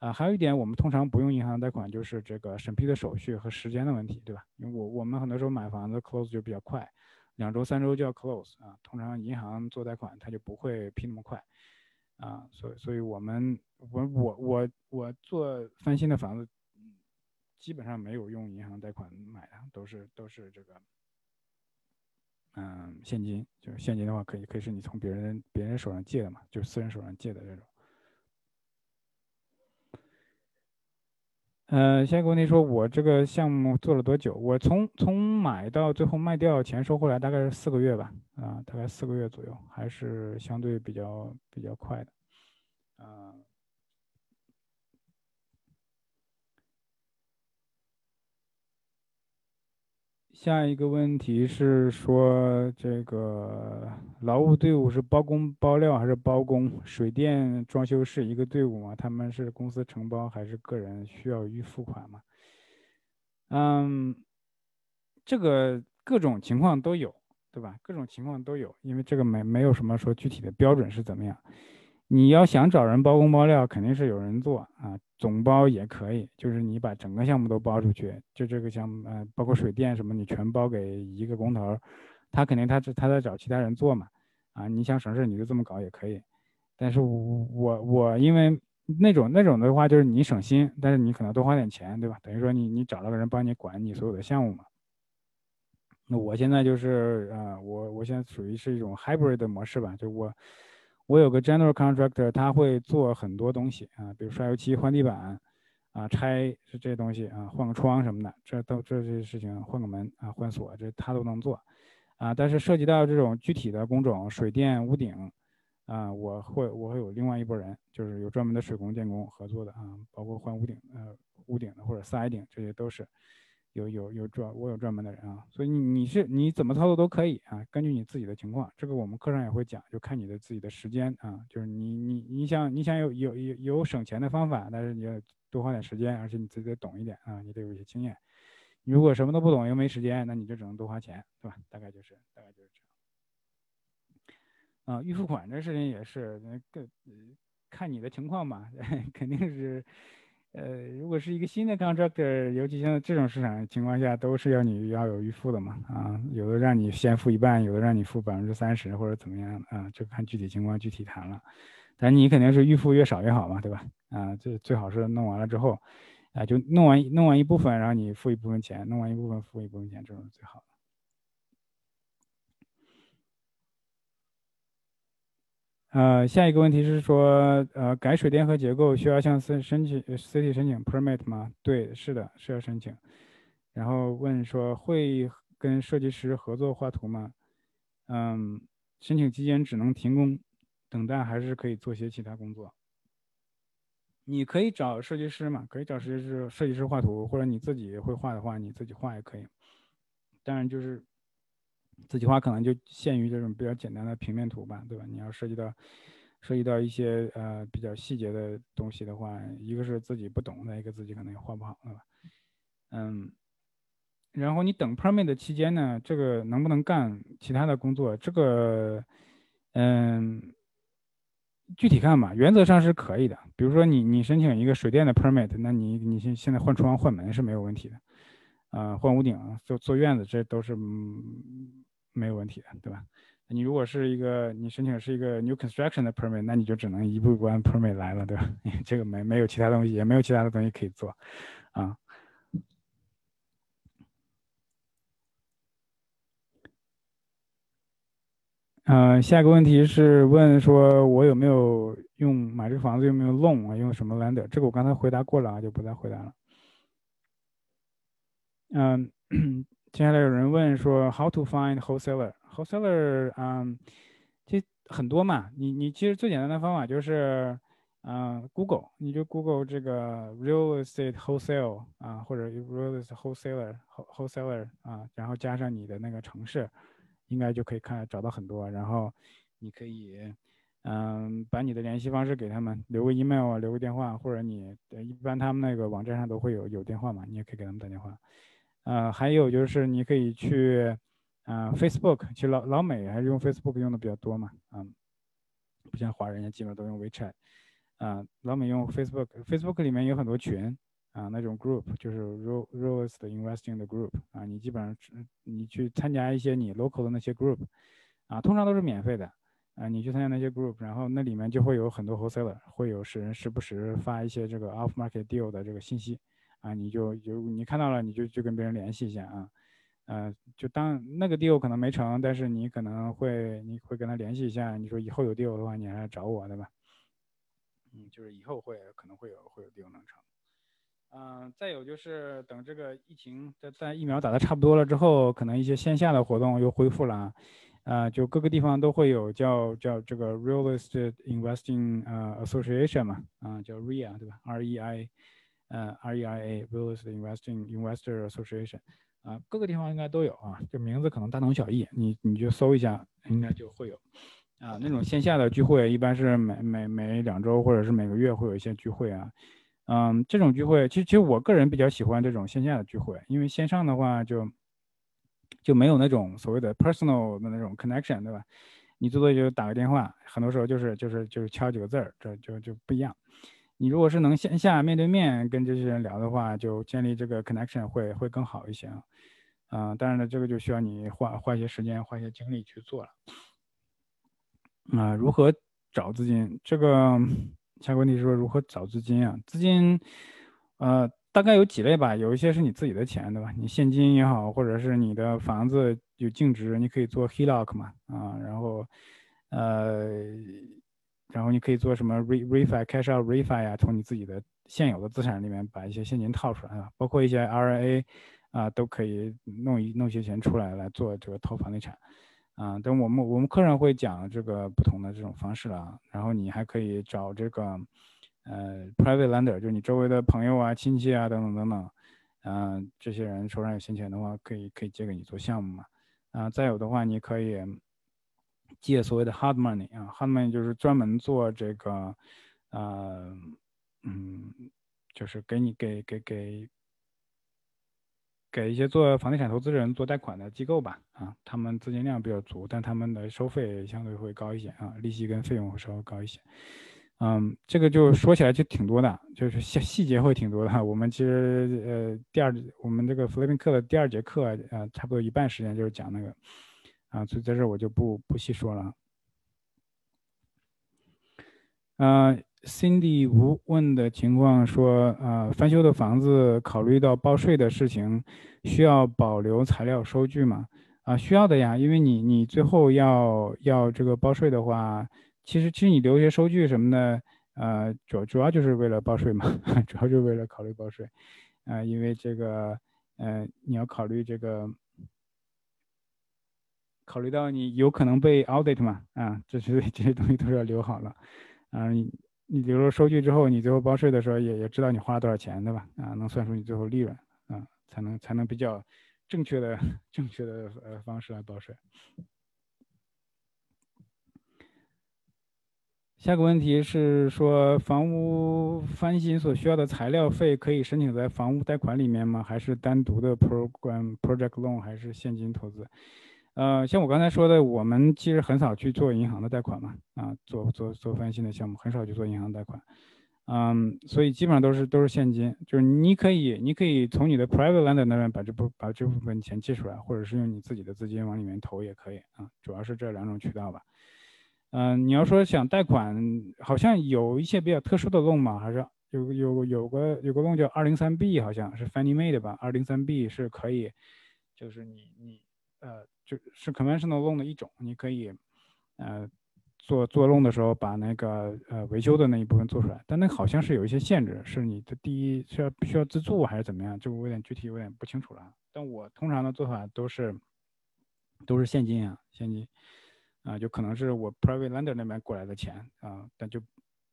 啊，还有一点，我们通常不用银行贷款，就是这个审批的手续和时间的问题，对吧？因为我我们很多时候买房子 close 就比较快，两周三周就要 close 啊。通常银行做贷款，它就不会批那么快，啊，所以所以我们我我我我做翻新的房子，基本上没有用银行贷款买的，都是都是这个，嗯，现金，就是现金的话，可以可以是你从别人别人手上借的嘛，就私人手上借的这种。嗯，先跟你说，我这个项目做了多久？我从从买到最后卖掉，钱收回来大概是四个月吧，啊，大概四个月左右，还是相对比较比较快的，啊。下一个问题是说，这个劳务队伍是包工包料还是包工？水电装修是一个队伍吗？他们是公司承包还是个人需要预付款吗？嗯，这个各种情况都有，对吧？各种情况都有，因为这个没没有什么说具体的标准是怎么样。你要想找人包工包料，肯定是有人做啊。总包也可以，就是你把整个项目都包出去，就这个项目，呃，包括水电什么，你全包给一个工头，他肯定他他在找其他人做嘛，啊，你想省事你就这么搞也可以，但是我我我因为那种那种的话就是你省心，但是你可能多花点钱，对吧？等于说你你找了个人帮你管你所有的项目嘛。那我现在就是啊，我我现在属于是一种 hybrid 的模式吧，就我。我有个 general contractor，他会做很多东西啊，比如刷油漆、换地板，啊，拆是这些东西啊，换个窗什么的，这都这些事情，换个门啊，换锁，这他都能做，啊，但是涉及到这种具体的工种，水电、屋顶，啊，我会我会有另外一拨人，就是有专门的水工、电工合作的啊，包括换屋顶，呃，屋顶的或者 siding，这些都是。有有有专我有专门的人啊，所以你你是你怎么操作都可以啊，根据你自己的情况，这个我们课上也会讲，就看你的自己的时间啊，就是你你你想你想有有有有省钱的方法，但是你要多花点时间，而且你自己得懂一点啊，你得有一些经验。如果什么都不懂又没时间，那你就只能多花钱，对吧？大概就是大概就是这样。啊，预付款这事情也是那个看你的情况吧，肯定是。呃，如果是一个新的 contractor，尤其像这种市场情况下，都是要你要有预付的嘛，啊，有的让你先付一半，有的让你付百分之三十或者怎么样啊，就看具体情况具体谈了。但你肯定是预付越少越好嘛，对吧？啊，最最好是弄完了之后，啊，就弄完弄完一部分，然后你付一部分钱，弄完一部分付一部分钱，这种最好。呃，下一个问题是说，呃，改水电和结构需要向申申请 city 申请 permit 吗？对，是的，是要申请。然后问说，会跟设计师合作画图吗？嗯，申请期间只能停工等待，还是可以做些其他工作？你可以找设计师嘛，可以找设计师设计师画图，或者你自己会画的话，你自己画也可以。当然就是。自己画可能就限于这种比较简单的平面图吧，对吧？你要涉及到涉及到一些呃比较细节的东西的话，一个是自己不懂，再一个自己可能也画不好，对吧？嗯，然后你等 permit 的期间呢，这个能不能干其他的工作？这个嗯，具体看吧，原则上是可以的。比如说你你申请一个水电的 permit，那你你现现在换窗换门是没有问题的，啊，换屋顶做做院子这都是嗯。没有问题的，对吧？你如果是一个你申请是一个 new construction 的 permit，那你就只能一步步按 permit 来了，对吧？这个没没有其他东西，也没有其他的东西可以做，啊。嗯，下一个问题是问说，我有没有用买这个房子有没有弄啊？用什么 lender？这个我刚才回答过了啊，就不再回答了。嗯。接下来有人问说，How to find wholesaler？wholesaler，嗯，这很多嘛。你你其实最简单的方法就是，嗯，Google，你就 Google 这个 real estate wholesale 啊，或者 real estate wholesaler，wholesaler 啊，然后加上你的那个城市，应该就可以看找到很多。然后你可以，嗯，把你的联系方式给他们，留个 email 啊，留个电话，或者你一般他们那个网站上都会有有电话嘛，你也可以给他们打电话。呃，还有就是你可以去，呃，Facebook，其实老老美还是用 Facebook 用的比较多嘛，啊，不像华人，基本上都用 WeChat，啊，老美用 Facebook，Facebook 里面有很多群，啊，那种 group 就是 Rose Investing 的 group，啊，你基本上你去参加一些你 local 的那些 group，啊，通常都是免费的，啊，你去参加那些 group，然后那里面就会有很多 wholesaler，会有时人时不时发一些这个 off market deal 的这个信息。啊，你就就你看到了，你就就跟别人联系一下啊，呃，就当那个 deal 可能没成，但是你可能会你会跟他联系一下，你说以后有 deal 的话，你还来找我，对吧？嗯，就是以后会可能会有会有 deal 能成。嗯，再有就是等这个疫情在在疫苗打的差不多了之后，可能一些线下的活动又恢复了，啊，就各个地方都会有叫叫这个 Real Estate Investing 呃 Association 嘛，啊，叫 REIA 对吧？R E I，呃 R E I A Real Estate Investing Investor Association，啊，各个地方应该都有啊，这名字可能大同小异，你你就搜一下，应该就会有。啊，那种线下的聚会一般是每每每两周或者是每个月会有一些聚会啊。嗯，这种聚会，其实其实我个人比较喜欢这种线下的聚会，因为线上的话就就没有那种所谓的 personal 的那种 connection，对吧？你最多就打个电话，很多时候就是就是就是敲几个字儿，这就就不一样。你如果是能线下面对面跟这些人聊的话，就建立这个 connection 会会更好一些啊。嗯，当然了，这个就需要你花花一些时间，花一些精力去做了。啊，如何找资金？这个。下个问题是说如何找资金啊？资金，呃，大概有几类吧。有一些是你自己的钱，对吧？你现金也好，或者是你的房子有净值，你可以做 HELOC 嘛，啊，然后，呃，然后你可以做什么 re refi cash out refi 啊，从你自己的现有的资产里面把一些现金套出来啊，包括一些 RA 啊，都可以弄一弄些钱出来来做这个投房地产。啊，等我们我们课上会讲这个不同的这种方式了，然后你还可以找这个，呃，private lender，就是你周围的朋友啊、亲戚啊等等等等，嗯，这些人手上有闲钱的话，可以可以借给你做项目嘛，啊，再有的话，你可以借所谓的 hard money 啊，hard money 就是专门做这个，呃，嗯，就是给你给给给。给一些做房地产投资人做贷款的机构吧，啊，他们资金量比较足，但他们的收费相对会高一些啊，利息跟费用会稍微高一些。嗯，这个就说起来就挺多的，就是细细节会挺多的。我们其实呃第二我们这个 flipping 课的第二节课啊，差不多一半时间就是讲那个啊，所以在这我就不不细说了。嗯。Cindy 吴问的情况说，呃，翻修的房子考虑到报税的事情，需要保留材料收据吗？啊，需要的呀，因为你你最后要要这个报税的话，其实其实你留一些收据什么的，呃，主主要就是为了报税嘛，主要就是为了考虑报税，啊，因为这个，呃，你要考虑这个，考虑到你有可能被 audit 嘛，啊，这些 这些东西都是要留好了，啊。你你比如说收据之后，你最后报税的时候也也知道你花了多少钱，对吧？啊，能算出你最后利润，啊，才能才能比较正确的 正确的呃方式来报税。下个问题是说，房屋翻新所需要的材料费可以申请在房屋贷款里面吗？还是单独的 program project loan 还是现金投资？呃，像我刚才说的，我们其实很少去做银行的贷款嘛，啊，做做做翻新的项目很少去做银行贷款，嗯，所以基本上都是都是现金，就是你可以你可以从你的 private lender 那边把这部把这部分钱借出来，或者是用你自己的资金往里面投也可以啊，主要是这两种渠道吧。嗯，你要说想贷款，好像有一些比较特殊的 loan 嘛，还是有有有个有个 loan 叫二零三 B，好像是 Fannie Mae 的吧，二零三 B 是可以，就是你你呃。就是 conventional loan 的一种，你可以，呃，做做 loan 的时候把那个呃维修的那一部分做出来，但那好像是有一些限制，是你的第一需要需要自助还是怎么样？这个我有点具体有点不清楚了。但我通常的做法都是都是现金啊，现金啊，就可能是我 private lender 那边过来的钱啊，但就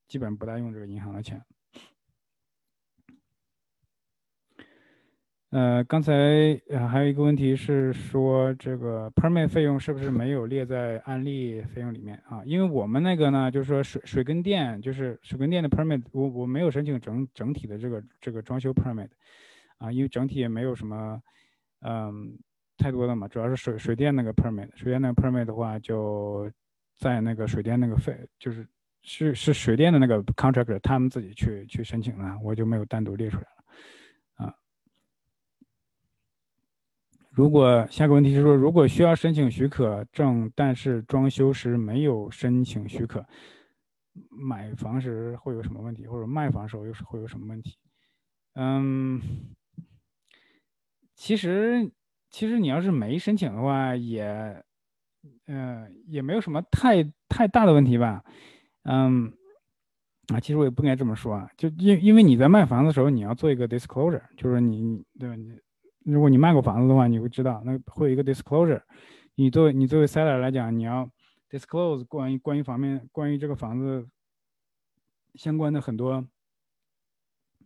基本不大用这个银行的钱。呃，刚才呃还有一个问题是说，这个 permit 费用是不是没有列在案例费用里面啊？因为我们那个呢，就是说水水跟电，就是水跟电的 permit，我我没有申请整整体的这个这个装修 permit，啊，因为整体也没有什么，嗯，太多的嘛，主要是水水电那个 permit，水电那个 permit 的话，就在那个水电那个费，就是是是水电的那个 contractor 他们自己去去申请的，我就没有单独列出来。如果下个问题是说，如果需要申请许可证，但是装修时没有申请许可，买房时会有什么问题，或者卖房时候又是会有什么问题？嗯，其实其实你要是没申请的话，也，嗯，也没有什么太太大的问题吧。嗯，啊，其实我也不应该这么说啊，就因因为你在卖房的时候，你要做一个 disclosure，就是你对吧？你如果你卖过房子的话，你会知道那会有一个 disclosure。你作为你作为 seller 来讲，你要 disclose 关于关于方面关于这个房子相关的很多，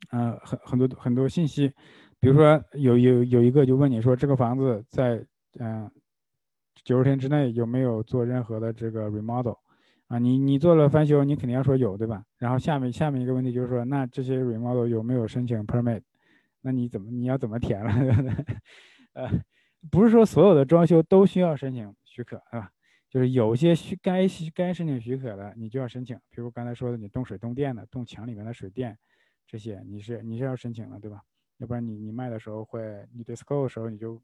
呃，很很多很多信息，比如说有有有一个就问你说这个房子在嗯九十天之内有没有做任何的这个 remodel。啊，你你做了翻修，你肯定要说有，对吧？然后下面下面一个问题就是说，那这些 remodel 有没有申请 permit？那你怎么你要怎么填了？呃，不是说所有的装修都需要申请许可，是吧？就是有些需该该申请许可的，你就要申请。比如刚才说的，你动水动电的，动墙里面的水电这些，你是你是要申请的，对吧？要不然你你卖的时候会，你 disclose 的时候你就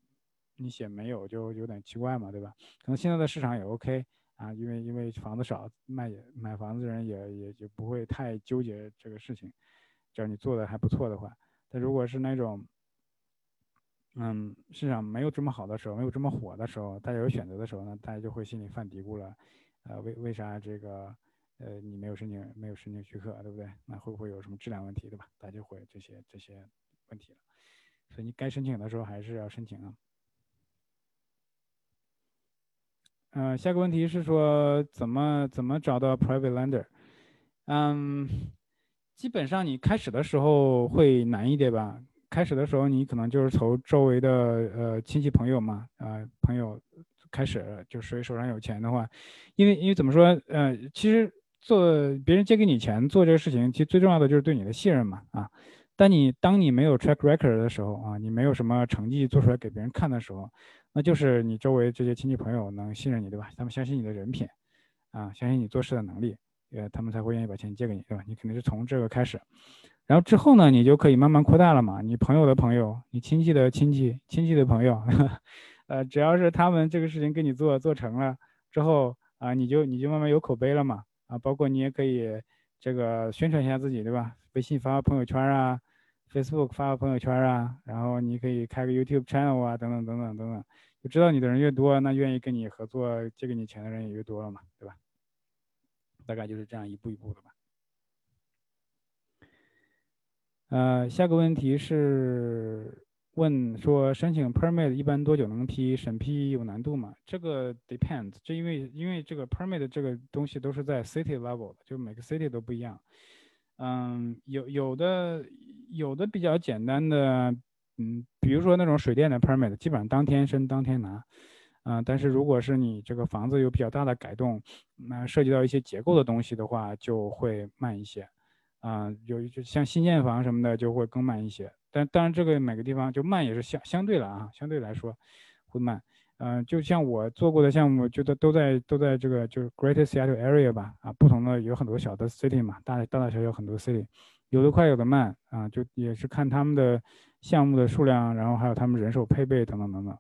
你写没有就有点奇怪嘛，对吧？可能现在的市场也 OK。啊，因为因为房子少，卖也买房子的人也也就不会太纠结这个事情，只要你做的还不错的话。但如果是那种，嗯，市场没有这么好的时候，没有这么火的时候，大家有选择的时候呢，大家就会心里犯嘀咕了，呃，为为啥这个，呃，你没有申请，没有申请许可，对不对？那会不会有什么质量问题，对吧？大家就会这些这些问题了。所以你该申请的时候还是要申请啊。嗯，下个问题是说怎么怎么找到 private lender？嗯，基本上你开始的时候会难一点吧。开始的时候你可能就是从周围的呃亲戚朋友嘛，啊朋友开始，就谁手上有钱的话，因为因为怎么说，呃，其实做别人借给你钱做这个事情，其实最重要的就是对你的信任嘛，啊，但你当你没有 track record 的时候啊，你没有什么成绩做出来给别人看的时候。那就是你周围这些亲戚朋友能信任你，对吧？他们相信你的人品，啊，相信你做事的能力，呃，他们才会愿意把钱借给你，对吧？你肯定是从这个开始，然后之后呢，你就可以慢慢扩大了嘛。你朋友的朋友，你亲戚的亲戚，亲戚的朋友，呃，只要是他们这个事情给你做做成了之后，啊，你就你就慢慢有口碑了嘛，啊，包括你也可以这个宣传一下自己，对吧？微信发朋友圈啊，Facebook 发个朋友圈啊，然后你可以开个 YouTube channel 啊，等等等等等等。就知道你的人越多，那愿意跟你合作、借给你钱的人也越多了嘛，对吧？大概就是这样一步一步的吧。呃，下个问题是问说申请 permit 一般多久能批？审批有难度吗？这个 depends，这因为因为这个 permit 这个东西都是在 city level 的，就每个 city 都不一样。嗯，有有的有的比较简单的。嗯，比如说那种水电的 permit，基本上当天申当天拿，嗯，但是如果是你这个房子有比较大的改动，那涉及到一些结构的东西的话，就会慢一些，啊，有就像新建房什么的就会更慢一些。但当然这个每个地方就慢也是相相对了啊，相对来说会慢。嗯，就像我做过的项目，觉得都在都在这个就是 Greater Seattle area 吧，啊，不同的有很多小的 city 嘛，大大大小小很多 city，有的快有的慢啊，就也是看他们的。项目的数量，然后还有他们人手配备等等等等。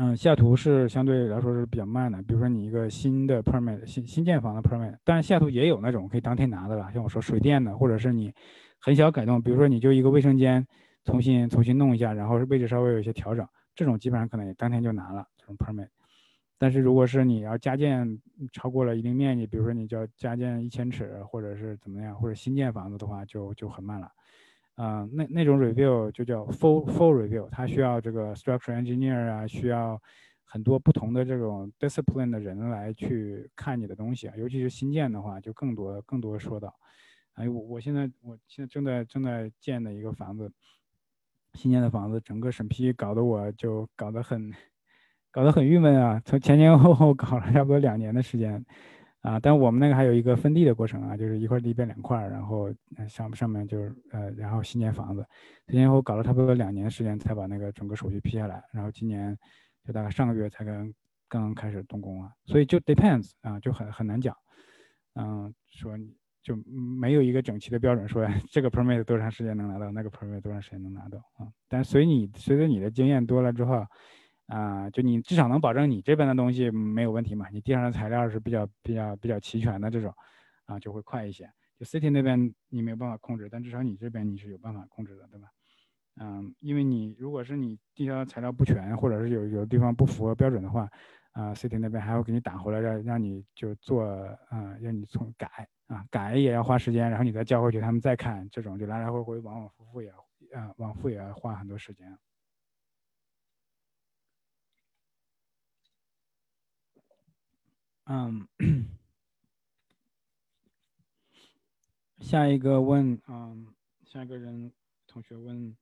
嗯，下图是相对来说是比较慢的。比如说你一个新的 permit，新新建房的 permit，但是下图也有那种可以当天拿的了。像我说水电的，或者是你很小改动，比如说你就一个卫生间重新重新弄一下，然后位置稍微有一些调整，这种基本上可能也当天就拿了这种 permit。但是如果是你要加建超过了一定面积，比如说你叫加建一千尺，或者是怎么样，或者新建房子的话，就就很慢了。啊，那那种 review 就叫 full full review，它需要这个 structure engineer 啊，需要很多不同的这种 discipline 的人来去看你的东西啊，尤其是新建的话，就更多更多说到。哎，我我现在我现在正在正在建的一个房子，新建的房子，整个审批搞得我就搞得很搞得很郁闷啊，从前前后后搞了差不多两年的时间。啊，但我们那个还有一个分地的过程啊，就是一块地变两块，然后上上面就是呃，然后新建房子，前前后搞了差不多两年时间才把那个整个手续批下来，然后今年就大概上个月才刚刚刚开始动工啊，所以就 depends 啊，就很很难讲，嗯，说就没有一个整齐的标准，说这个 permit 多长时间能拿到，那个 permit 多长时间能拿到啊，但随你随着你的经验多了之后。啊，就你至少能保证你这边的东西没有问题嘛？你地上的材料是比较比较比较齐全的这种，啊，就会快一些。就 city 那边你没有办法控制，但至少你这边你是有办法控制的，对吧？嗯，因为你如果是你地上的材料不全，或者是有有的地方不符合标准的话，啊，city 那边还会给你打回来，让让你就做啊，让你从改啊，改也要花时间，然后你再交回去，他们再看，这种就来来回回往往复复也啊，往复也要花很多时间。嗯，下一个问，嗯，下一个人同学问。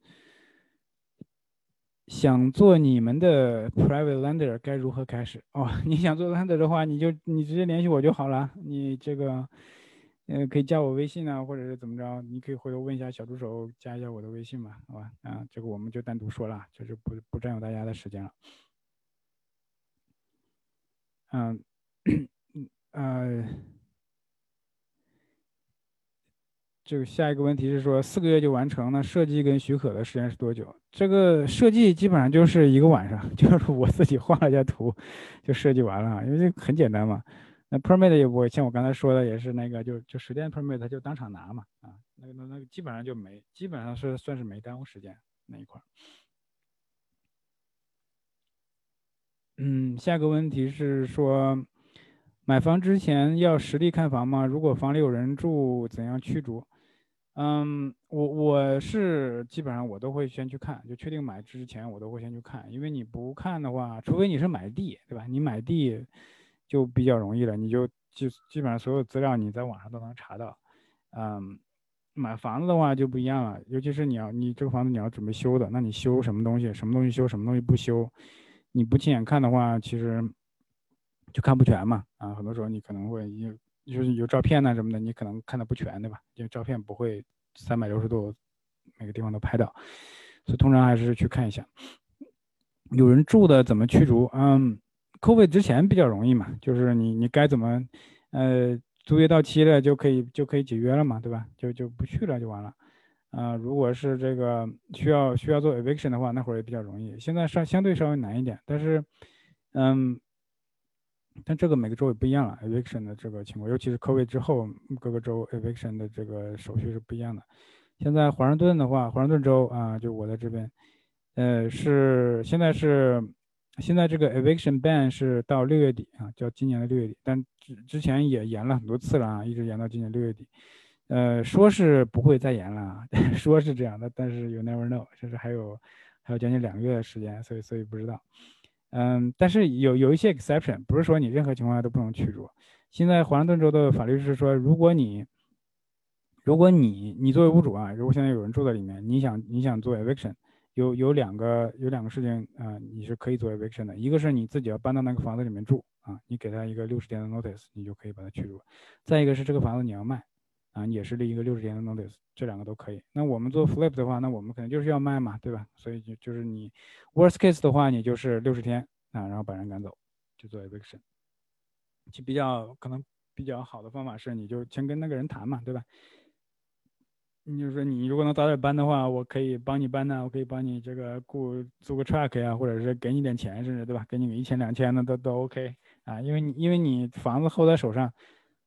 想做你们的 private lender 该如何开始？哦，你想做 lender 的话，你就你直接联系我就好了。你这个，呃，可以加我微信啊，或者是怎么着？你可以回头问一下小助手，加一下我的微信吧，好吧？啊，这个我们就单独说了，就是不不占用大家的时间了。嗯，嗯 呃。这个下一个问题是说四个月就完成了设计跟许可的时间是多久？这个设计基本上就是一个晚上，就是我自己画了一下图，就设计完了，因为这很简单嘛。那 permit 也我像我刚才说的也是那个，就就十天 permit 他就当场拿嘛，啊，那个那那基本上就没，基本上是算是没耽误时间那一块。嗯，下个问题是说买房之前要实地看房吗？如果房里有人住，怎样驱逐？嗯，我我是基本上我都会先去看，就确定买之前我都会先去看，因为你不看的话，除非你是买地，对吧？你买地就比较容易了，你就基基本上所有资料你在网上都能查到。嗯，买房子的话就不一样了，尤其是你要你这个房子你要准备修的，那你修什么东西，什么东西修，什么东西不修，你不亲眼看的话，其实就看不全嘛。啊，很多时候你可能会有。就是有照片呐什么的，你可能看的不全，对吧？因为照片不会三百六十度每个地方都拍到，所以通常还是去看一下。有人住的怎么驱逐？嗯，COVID 之前比较容易嘛，就是你你该怎么，呃，租约到期了就可以就可以解约了嘛，对吧？就就不去了就完了。啊，如果是这个需要需要做 eviction 的话，那会儿也比较容易。现在稍相对稍微难一点，但是，嗯。但这个每个州也不一样了，eviction 的这个情况，尤其是 COVID 之后，各个州 eviction 的这个手续是不一样的。现在华盛顿的话，华盛顿州啊，就我在这边，呃，是现在是现在这个 eviction ban 是到六月底啊，叫今年的六月底，但之之前也延了很多次了啊，一直延到今年六月底。呃，说是不会再延了，说是这样的，但是 you never know，就是还有还有将近两个月的时间，所以所以不知道。嗯，但是有有一些 exception，不是说你任何情况下都不能驱逐。现在华盛顿州的法律是说，如果你，如果你你作为屋主啊，如果现在有人住在里面，你想你想做 eviction，有有两个有两个事情啊，你是可以做 eviction 的。一个是你自己要搬到那个房子里面住啊，你给他一个六十天的 notice，你就可以把它驱逐。再一个是这个房子你要卖啊，也是立一个六十天的 notice，这两个都可以。那我们做 flip 的话，那我们可能就是要卖嘛，对吧？所以就就是你 worst case 的话，你就是六十天。啊，然后把人赶走，就做 eviction。就比较可能比较好的方法是，你就先跟那个人谈嘛，对吧？你就说你如果能早点搬的话，我可以帮你搬呢，我可以帮你这个雇租个 truck 呀，或者是给你点钱，甚至对吧？给你个一千两千的都都 OK 啊，因为你因为你房子 hold 在手上，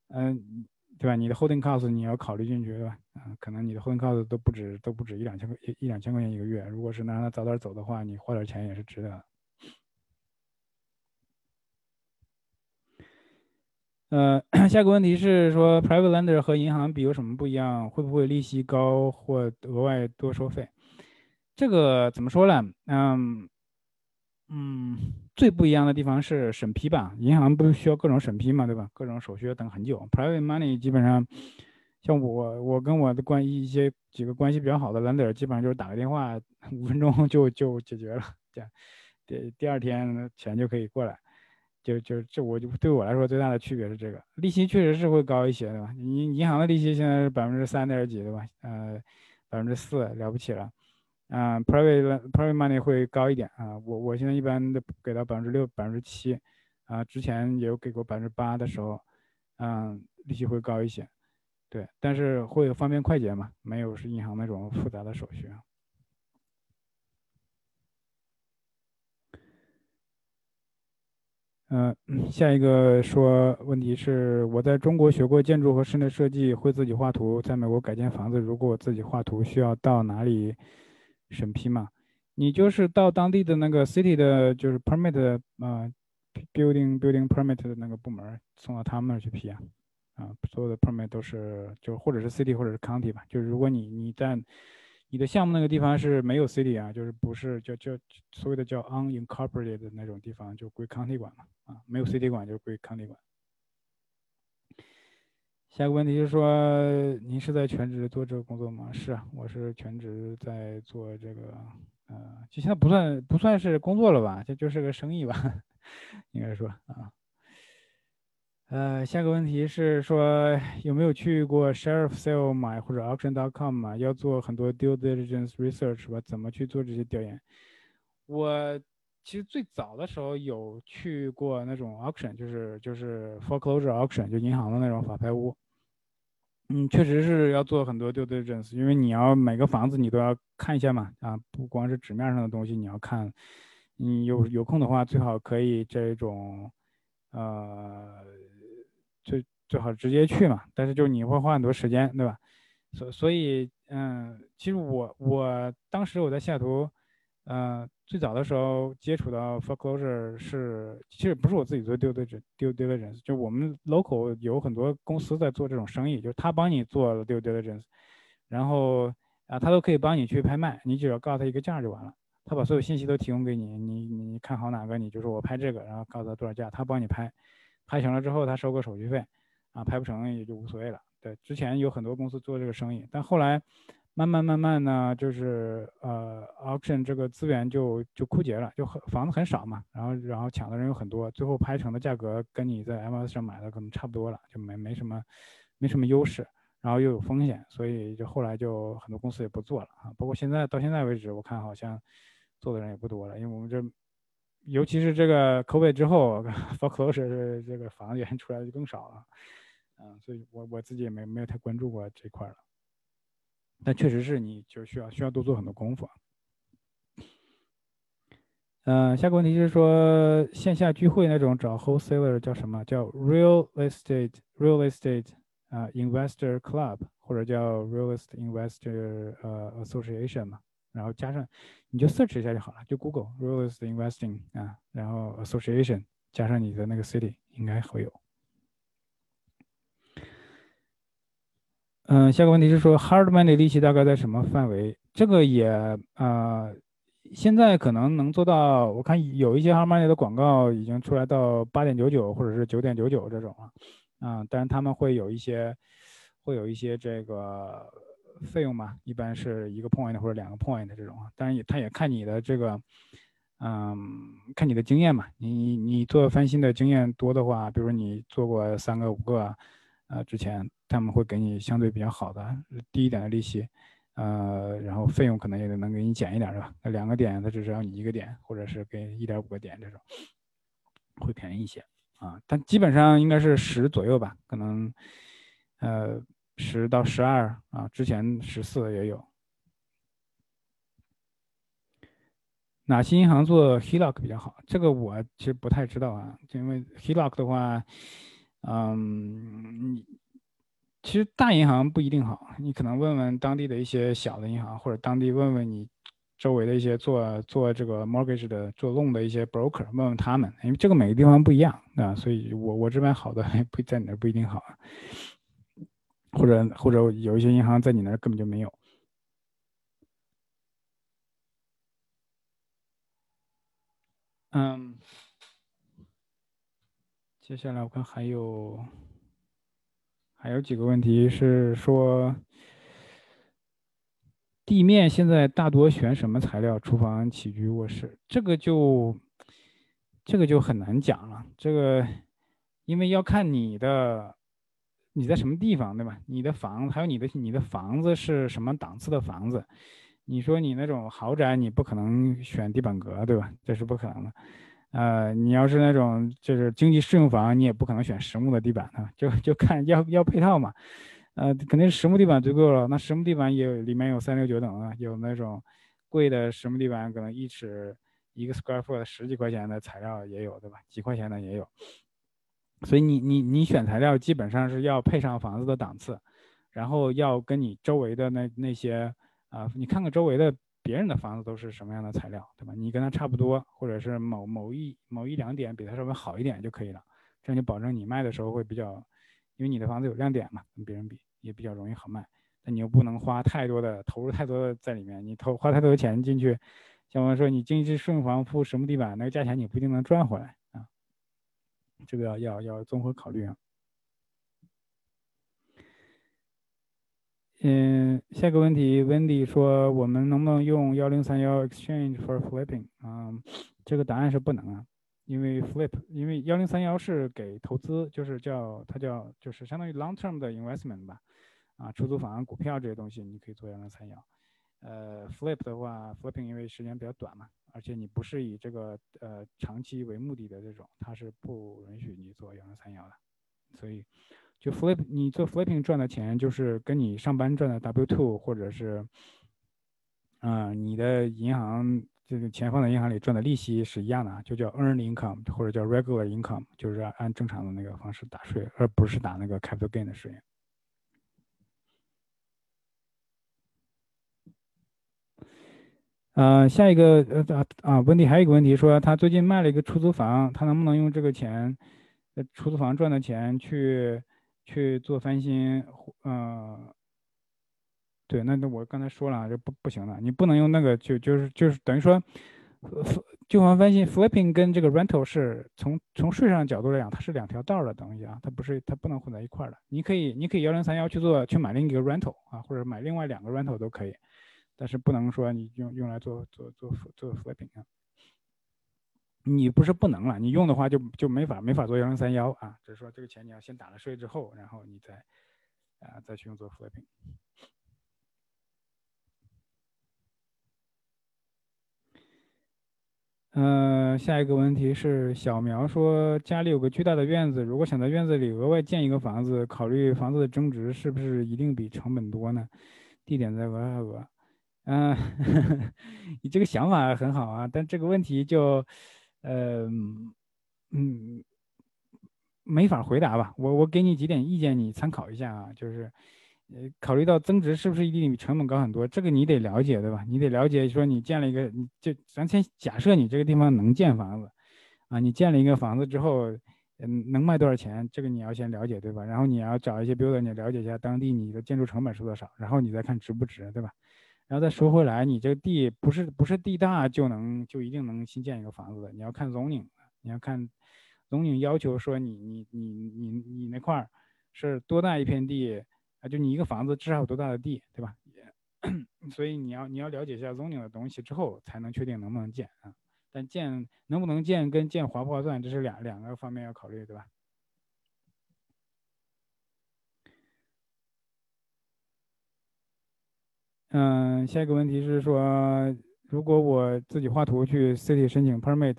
嗯，对吧？你的 holding cost 你要考虑进去，对吧？啊，可能你的 holding cost 都不止都不止一两千块一两千块钱一个月，如果是能让他早点走的话，你花点钱也是值得。呃，下个问题是说，private lender 和银行比有什么不一样？会不会利息高或额外多收费？这个怎么说呢？嗯嗯，最不一样的地方是审批吧。银行不是需要各种审批嘛，对吧？各种手续要等很久。private money 基本上，像我我跟我的关一些几个关系比较好的 lender，基本上就是打个电话，五分钟就就解决了，这样，第第二天钱就可以过来。就就这，我就对我来说最大的区别是这个利息确实是会高一些，对吧？银银行的利息现在是百分之三点几，对吧？呃，百分之四了不起了。啊，private private money 会高一点啊。我我现在一般都给到百分之六、百分之七，啊，之前也有给过百分之八的时候，嗯，利息会高一些。对，但是会方便快捷嘛，没有是银行那种复杂的手续啊。嗯，下一个说问题是我在中国学过建筑和室内设计，会自己画图，在美国改建房子，如果我自己画图，需要到哪里审批嘛？你就是到当地的那个 city 的，就是 permit 啊 building building permit 的那个部门送到他们那儿去批啊，啊，所有的 permit 都是就或者是 city 或者是 county 吧，就是如果你你在你的项目那个地方是没有 city 啊，就是不是就就所谓的叫 unincorporated 的那种地方，就归 county 管嘛，啊，没有 city 管就归 county 管。下一个问题就是说，您是在全职做这个工作吗？是啊，我是全职在做这个，呃，就现在不算不算是工作了吧，这就是个生意吧，应该说啊。呃，下个问题是说有没有去过 Sheriff Sale 买或者 Auction.com 嘛？要做很多 due diligence research 吧？怎么去做这些调研？我其实最早的时候有去过那种 auction，就是就是 foreclosure auction，就银行的那种法拍屋。嗯，确实是要做很多 due diligence，因为你要每个房子你都要看一下嘛。啊，不光是纸面上的东西你要看，你有有空的话最好可以这种，呃。最最好直接去嘛，但是就你会花很多时间，对吧？所所以，嗯，其实我我当时我在西雅图，呃，最早的时候接触到 foreclosure 是，其实不是我自己做 dude diligence，就我们 local 有很多公司在做这种生意，就是他帮你做 due diligence，然后啊，他都可以帮你去拍卖，你只要告诉他一个价就完了，他把所有信息都提供给你，你你看好哪个，你就说我拍这个，然后告诉他多少价，他帮你拍。拍成了之后，他收个手续费，啊，拍不成也就无所谓了。对，之前有很多公司做这个生意，但后来慢慢慢慢呢，就是呃，auction 这个资源就就枯竭了，就很房子很少嘛，然后然后抢的人有很多，最后拍成的价格跟你在 MS 上买的可能差不多了，就没没什么没什么优势，然后又有风险，所以就后来就很多公司也不做了啊。包括现在到现在为止，我看好像做的人也不多了，因为我们这。尤其是这个 COVID 之后，foreclosure 这个房源 出来的就更少了，嗯，所以我我自己也没没有太关注过这块了。但确实是你就需要需要多做很多功夫。嗯，下个问题就是说线下聚会那种找 wholesaler 叫什么叫 real estate real estate 啊 investor club 或者叫 real estate investor 呃 association 嘛？然后加上，你就 search 一下就好了，就 Google real estate investing 啊，然后 association 加上你的那个 city 应该会有。嗯，下个问题是说 hard money 利息大概在什么范围？这个也啊，现在可能能做到，我看有一些 hard money 的广告已经出来到八点九九或者是九点九九这种了，啊，但是他们会有一些，会有一些这个。费用嘛，一般是一个 point 或者两个 point 这种啊，当然也他也看你的这个，嗯，看你的经验嘛。你你做翻新的经验多的话，比如说你做过三个五个，呃，之前他们会给你相对比较好的低一点的利息，呃，然后费用可能也能给你减一点，是吧？那两个点他只是要你一个点，或者是给一点五个点这种，会便宜一些啊。但基本上应该是十左右吧，可能，呃。十到十二啊，之前十四也有。哪些银行做 HELOC 比较好？这个我其实不太知道啊，因为 HELOC 的话，嗯，你其实大银行不一定好，你可能问问当地的一些小的银行，或者当地问问你周围的一些做做这个 mortgage 的做 loan 的一些 broker，问问他们，因为这个每个地方不一样啊，所以我我这边好的 不在你那不一定好。或者或者有一些银行在你那根本就没有。嗯，接下来我看还有还有几个问题是说，地面现在大多选什么材料？厨房、起居、卧室，这个就这个就很难讲了。这个因为要看你的。你在什么地方，对吧？你的房还有你的你的房子是什么档次的房子？你说你那种豪宅，你不可能选地板革，对吧？这是不可能的。呃，你要是那种就是经济适用房，你也不可能选实木的地板啊，就就看要要配套嘛。呃，肯定是实木地板足够了。那实木地板也有里面有三六九等啊，有那种贵的实木地板，可能一尺一个 square foot 十几块钱的材料也有，对吧？几块钱的也有。所以你你你选材料基本上是要配上房子的档次，然后要跟你周围的那那些啊，你看看周围的别人的房子都是什么样的材料，对吧？你跟他差不多，或者是某某一某一两点比他稍微好一点就可以了，这样就保证你卖的时候会比较，因为你的房子有亮点嘛，跟别人比也比较容易好卖。但你又不能花太多的投入太多的在里面，你投花太多的钱进去，像我们说你进去顺房铺实木地板，那个价钱你不一定能赚回来啊，这个要要要综合考虑啊。嗯，下个问题，Wendy 说，我们能不能用幺零三幺 exchange for flipping？啊，这个答案是不能啊，因为 flip，因为幺零三幺是给投资，就是叫它叫就是相当于 long term 的 investment 吧，啊，出租房、股票这些东西你可以做幺零三幺。呃，flip 的话，flipping 因为时间比较短嘛，而且你不是以这个呃长期为目的的这种，它是不允许你做幺零三幺的，所以。就 flip，你做 flipping 赚的钱，就是跟你上班赚的 W two，或者是，嗯，你的银行这个钱放在银行里赚的利息是一样的，就叫 earned income，或者叫 regular income，就是按正常的那个方式打税，而不是打那个 capital gain 的税。呃，下一个呃啊啊，问题还有一个问题，说他最近卖了一个出租房，他能不能用这个钱，呃，出租房赚的钱去？去做翻新，嗯，对，那那我刚才说了，就不不行了，你不能用那个，就就是就是等于说，旧房翻新 flipping 跟这个 rental 是从从税上角度来讲，它是两条道的东西啊，它不是它不能混在一块儿的。你可以你可以幺零三幺去做去买另一个 rental 啊，或者买另外两个 rental 都可以，但是不能说你用用来做做做做 flipping 啊。你不是不能了，你用的话就就没法没法做幺零三幺啊，只是说这个钱你要先打了税之后，然后你再啊再去用做复利。嗯，下一个问题是小苗说家里有个巨大的院子，如果想在院子里额外建一个房子，考虑房子的增值是不是一定比成本多呢？地点在俄亥俄。嗯，你这个想法很好啊，但这个问题就。呃，嗯，没法回答吧？我我给你几点意见，你参考一下啊。就是，呃，考虑到增值是不是一定比成本高很多？这个你得了解，对吧？你得了解，说你建了一个，你就咱先假设你这个地方能建房子，啊，你建了一个房子之后，嗯，能卖多少钱？这个你要先了解，对吧？然后你要找一些 builder，你了解一下当地你的建筑成本是多少，然后你再看值不值，对吧？然后再说回来，你这个地不是不是地大就能就一定能新建一个房子的，你要看 zoning，你要看 zoning 要求说你你你你你那块儿是多大一片地啊？就你一个房子至少有多大的地，对吧？所以你要你要了解一下 zoning 的东西之后，才能确定能不能建啊。但建能不能建跟建划不划算，这是两两个方面要考虑，对吧？嗯，下一个问题是说，如果我自己画图去 city 申请 permit，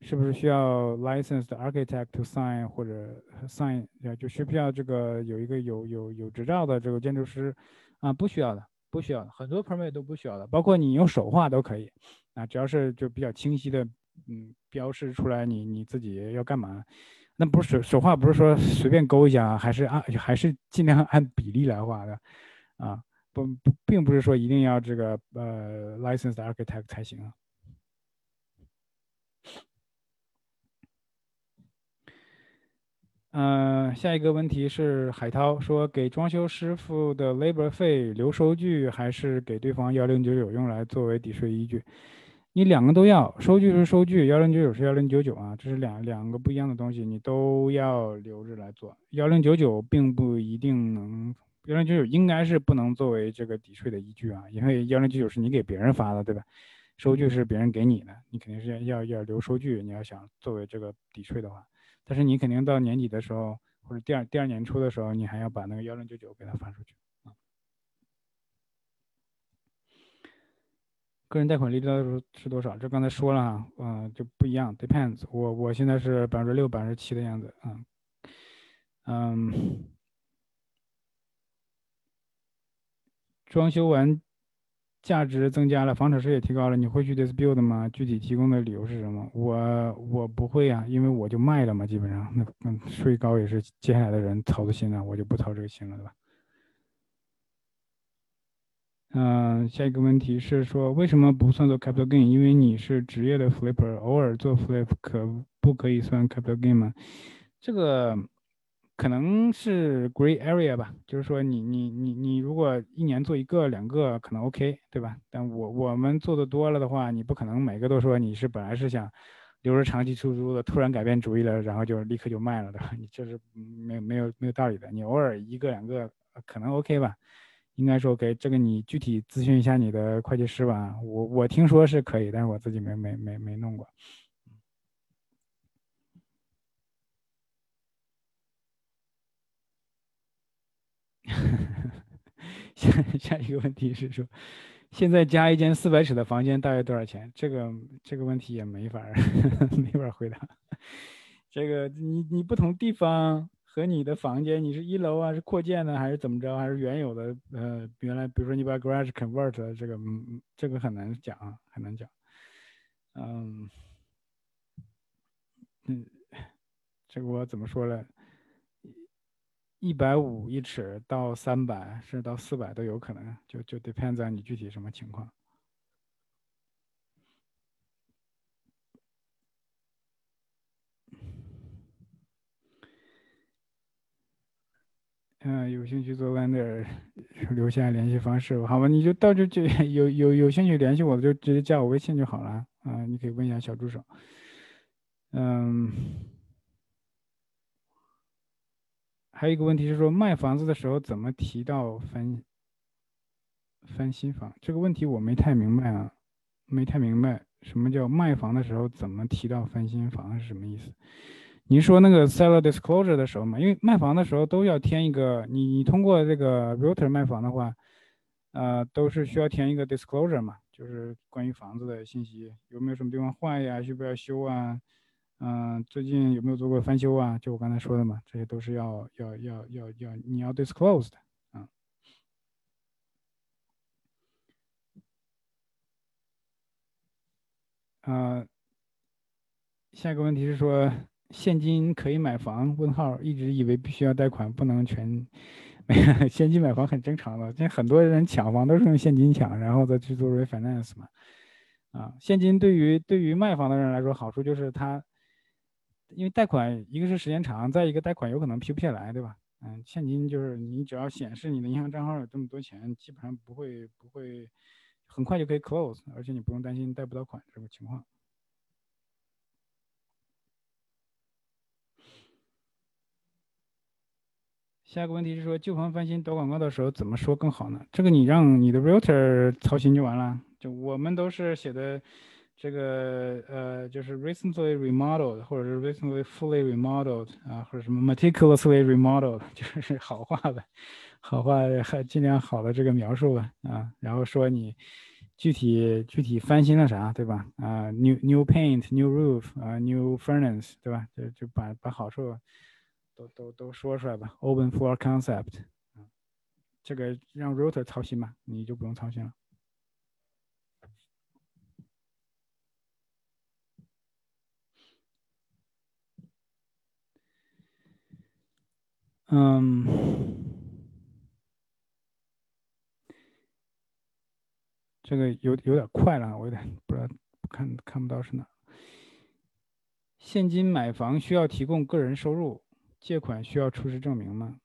是不是需要 licensed architect to sign 或者 sign？就需不需要这个有一个有有有执照的这个建筑师？啊，不需要的，不需要的，很多 permit 都不需要的，包括你用手画都可以。啊，只要是就比较清晰的，嗯，标示出来你你自己要干嘛。那不是手手画，不是说随便勾一下，还是按还是尽量按比例来画的，啊。不不，并不是说一定要这个呃 licensed architect 才行啊。嗯，下一个问题是海涛说，给装修师傅的 labor 费留收据，还是给对方幺零九九用来作为抵税依据？你两个都要，收据是收据，幺零九九是幺零九九啊，这是两两个不一样的东西，你都要留着来做。幺零九九并不一定能。幺零九九应该是不能作为这个抵税的依据啊，因为幺零九九是你给别人发的，对吧？收据是别人给你的，你肯定是要要留收据。你要想作为这个抵税的话，但是你肯定到年底的时候或者第二第二年初的时候，你还要把那个幺零九九给他发出去啊。个人贷款利率是多少？这刚才说了啊，嗯，就不一样，depends。我我现在是百分之六、百分之七的样子啊，嗯。装修完，价值增加了，房产税也提高了，你会去 dispute 吗？具体提供的理由是什么？我我不会啊，因为我就卖了嘛，基本上那那税高也是接下来的人操的心啊，我就不操这个心了，对吧？嗯，下一个问题是说为什么不算做 capital gain？因为你是职业的 flipper，偶尔做 flip 可不可以算 capital gain 吗？这个可能是 gray area 吧，就是说你你你你如果一年做一个两个可能 OK，对吧？但我我们做的多了的话，你不可能每个都说你是本来是想留着长期出租的，突然改变主意了，然后就立刻就卖了，的？你这是没有没有没有道理的。你偶尔一个两个可能 OK 吧。应该说给这个你具体咨询一下你的会计师吧。我我听说是可以，但是我自己没没没没弄过。下 下一个问题是说，现在加一间四百尺的房间大约多少钱？这个这个问题也没法 没法回答。这个你你不同地方。和你的房间，你是一楼啊，是扩建的还是怎么着，还是原有的？呃，原来比如说你把 garage convert 这个，这个很难讲啊，很难讲。嗯，嗯，这个我怎么说呢？一百五一尺到三百，甚至到四百都有可能，就就 depends on 你具体什么情况。嗯，有兴趣做 lender，留下联系方式，好吧？你就到这就有有有兴趣联系我，就直接加我微信就好了啊。你可以问一下小助手。嗯，还有一个问题是说卖房子的时候怎么提到翻翻新房？这个问题我没太明白啊，没太明白什么叫卖房的时候怎么提到翻新房是什么意思？您说那个 seller disclosure 的时候嘛，因为卖房的时候都要填一个，你你通过这个 realtor 卖房的话，呃，都是需要填一个 disclosure 嘛，就是关于房子的信息，有没有什么地方坏呀，需不要修啊，嗯，最近有没有做过翻修啊？就我刚才说的嘛，这些都是要要要要要你要 disclose 的，啊，啊，下一个问题是说。现金可以买房？问号，一直以为必须要贷款，不能全。现金买房很正常的，现在很多人抢房都是用现金抢，然后再去做 refinance 嘛。啊，现金对于对于卖房的人来说，好处就是他，因为贷款一个是时间长，再一个贷款有可能批不下来，对吧？嗯，现金就是你只要显示你的银行账号有这么多钱，基本上不会不会很快就可以 close，而且你不用担心贷不到款这个情况。下一个问题是说，旧房翻新导广告的时候怎么说更好呢？这个你让你的 realtor 操心就完了。就我们都是写的，这个呃，就是 recently remodeled 或者是 recently fully remodeled 啊，或者什么 meticulously remodeled，就是好话呗，好话还尽量好的这个描述吧啊。然后说你具体具体翻新了啥，对吧？啊，new new paint, new roof 啊，new furnace，对吧？就就把把好处。都都都说出来吧，open floor concept，这个让 router 操心吧，你就不用操心了。嗯，这个有有点快了，我有点不知道看看不到是哪。现金买房需要提供个人收入。借款需要出示证明吗？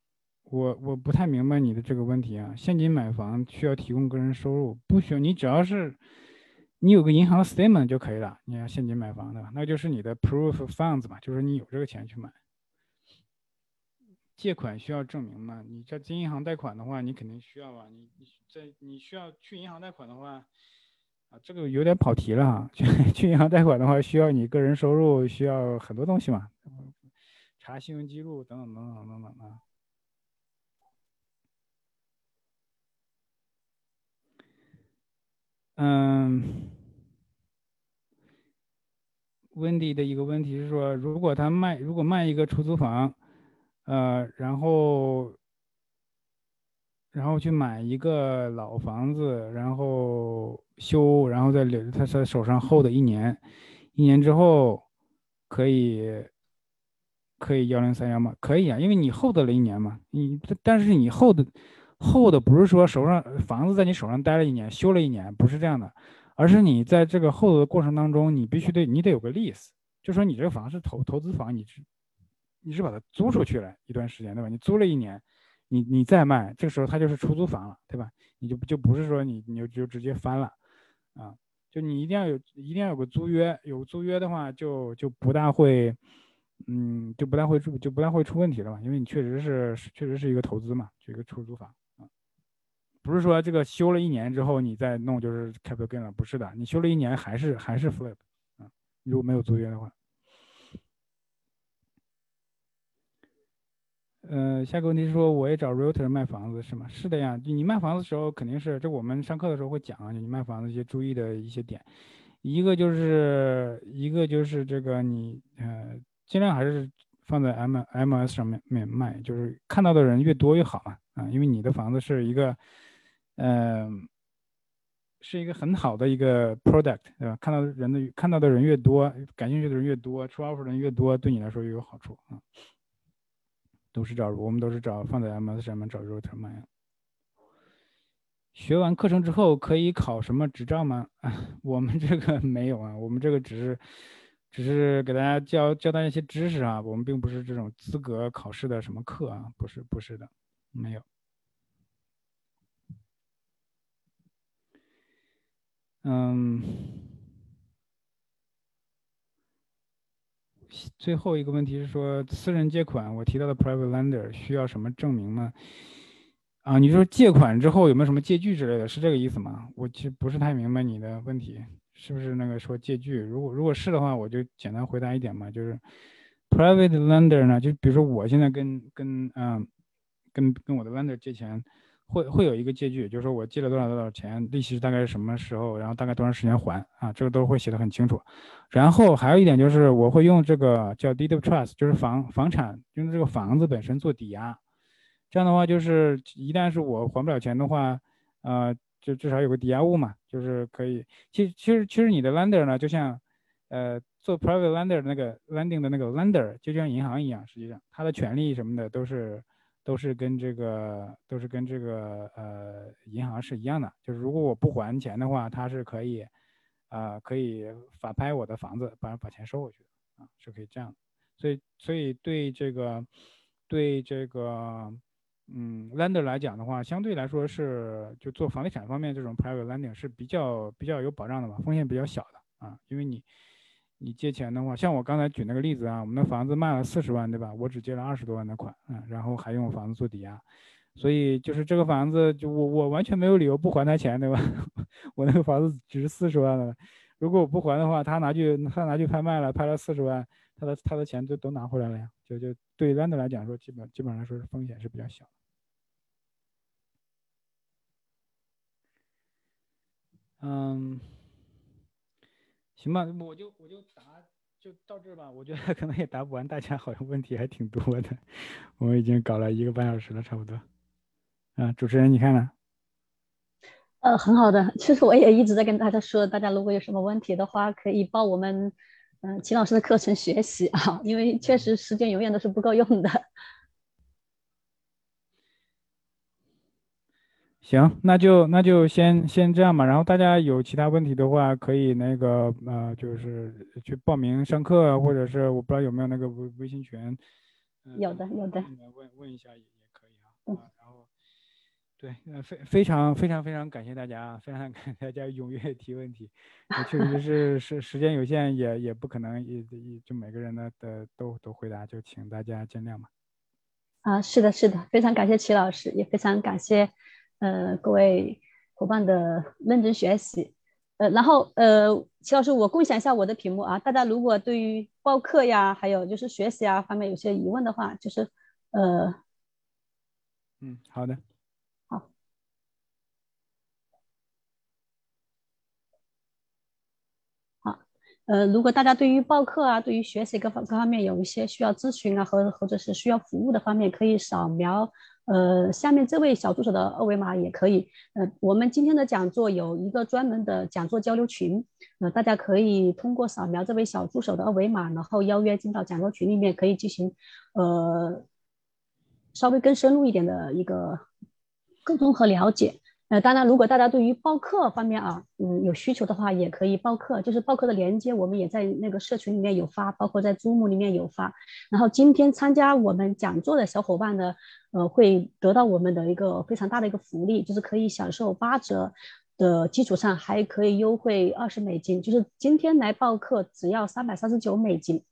我我不太明白你的这个问题啊。现金买房需要提供个人收入，不需要。你只要是你有个银行 statement 就可以了。你要现金买房的，那就是你的 proof funds 嘛，就是你有这个钱去买。借款需要证明吗？你在金银行贷款的话，你肯定需要啊。你你在你需要去银行贷款的话，啊，这个有点跑题了哈。去 去银行贷款的话，需要你个人收入，需要很多东西嘛。查信用记录等等等等等等啊。嗯温迪的一个问题是说，如果他卖，如果卖一个出租房，呃，然后，然后去买一个老房子，然后修，然后再留他在手上 hold 一年，一年之后可以。可以幺零三幺吗？可以啊，因为你 hold 了一年嘛，你但是你 hold hold 不是说手上房子在你手上待了一年，修了一年，不是这样的，而是你在这个 hold 的过程当中，你必须得你得有个 lease，就说你这个房是投投资房，你是你是把它租出去了一段时间，对吧？你租了一年，你你再卖，这个时候它就是出租房了，对吧？你就就不是说你你就就直接翻了，啊，就你一定要有一定要有个租约，有租约的话就就不大会。嗯，就不大会出，就不大会出问题了嘛，因为你确实是，确实是一个投资嘛，就一个出租房啊，不是说这个修了一年之后你再弄就是 capital gain 了，不是的，你修了一年还是还是 flip 啊，如果没有租约的话。呃，下个问题是说我也找 realtor 卖房子是吗？是的呀，就你卖房子的时候肯定是，这我们上课的时候会讲啊，你卖房子一些注意的一些点，一个就是一个就是这个你呃。尽量还是放在 M M S 上面面卖，就是看到的人越多越好嘛，啊，因为你的房子是一个，嗯，是一个很好的一个 product，对吧？看到人的看到的人越多，感兴趣的人越多，出 offer 人越多，对你来说越有好处啊。都是找我们都是找放在 M S 上面找 router 卖。学完课程之后可以考什么执照吗？啊，我们这个没有啊，我们这个只是。只是给大家教教大家一些知识啊，我们并不是这种资格考试的什么课啊，不是不是的，没有。嗯，最后一个问题是说私人借款，我提到的 private lender 需要什么证明吗？啊，你说借款之后有没有什么借据之类的，是这个意思吗？我其实不是太明白你的问题。是不是那个说借据？如果如果是的话，我就简单回答一点嘛，就是 private lender 呢，就比如说我现在跟跟嗯跟跟我的 lender 借钱，会会有一个借据，就是说我借了多少多少钱，利息大概是什么时候，然后大概多长时间还啊，这个都会写的很清楚。然后还有一点就是我会用这个叫 deed of trust，就是房房产用这个房子本身做抵押，这样的话就是一旦是我还不了钱的话，呃。就至少有个抵押物嘛，就是可以。其实其实其实你的 lender 呢，就像，呃，做 private lender 那个 lending 的那个 lender，就像银行一样，实际上它的权利什么的都是都是跟这个都是跟这个呃银行是一样的。就是如果我不还钱的话，它是可以，啊，可以法拍我的房子，把把钱收回去啊，是可以这样。所以所以对这个对这个。嗯，lender 来讲的话，相对来说是就做房地产方面这种 private lending 是比较比较有保障的吧，风险比较小的啊。因为你你借钱的话，像我刚才举那个例子啊，我们的房子卖了四十万，对吧？我只借了二十多万的款，嗯，然后还用房子做抵押，所以就是这个房子就我我完全没有理由不还他钱，对吧？我那个房子只是四十万了，如果我不还的话，他拿去他拿去拍卖了，拍了四十万，他的他的钱就都拿回来了呀，就就对 lender 来讲说，基本基本上来说是风险是比较小。嗯，行吧，我就我就答就到这吧。我觉得可能也答不完，大家好像问题还挺多的。我们已经搞了一个半小时了，差不多。啊，主持人你看呢？呃，很好的。其实我也一直在跟大家说，大家如果有什么问题的话，可以报我们嗯秦老师的课程学习啊，因为确实时间永远都是不够用的。行，那就那就先先这样吧。然后大家有其他问题的话，可以那个呃，就是去报名上课，或者是我不知道有没有那个微微信群。有的，有的。问问一下也也可以啊。嗯。然后，对，非非常非常非常感谢大家，非常感谢大家踊跃提问题。确实是是时间有限，也也不可能一一就每个人的的都都回答，就请大家见谅吧。啊，是的，是的，非常感谢齐老师，也非常感谢。呃，各位伙伴的认真学习，呃，然后呃，齐老师，我共享一下我的屏幕啊，大家如果对于报课呀，还有就是学习啊方面有些疑问的话，就是呃，嗯，好的，好，好，呃，如果大家对于报课啊，对于学习各方各方面有一些需要咨询啊，和或者是需要服务的方面，可以扫描。呃，下面这位小助手的二维码也可以。呃，我们今天的讲座有一个专门的讲座交流群，呃，大家可以通过扫描这位小助手的二维码，然后邀约进到讲座群里面，可以进行呃稍微更深入一点的一个沟通和了解。呃，当然，如果大家对于报课方面啊，嗯，有需求的话，也可以报课。就是报课的链接，我们也在那个社群里面有发，包括在 Zoom 里面有发。然后今天参加我们讲座的小伙伴呢，呃，会得到我们的一个非常大的一个福利，就是可以享受八折的基础上，还可以优惠二十美金。就是今天来报课只要三百三十九美金。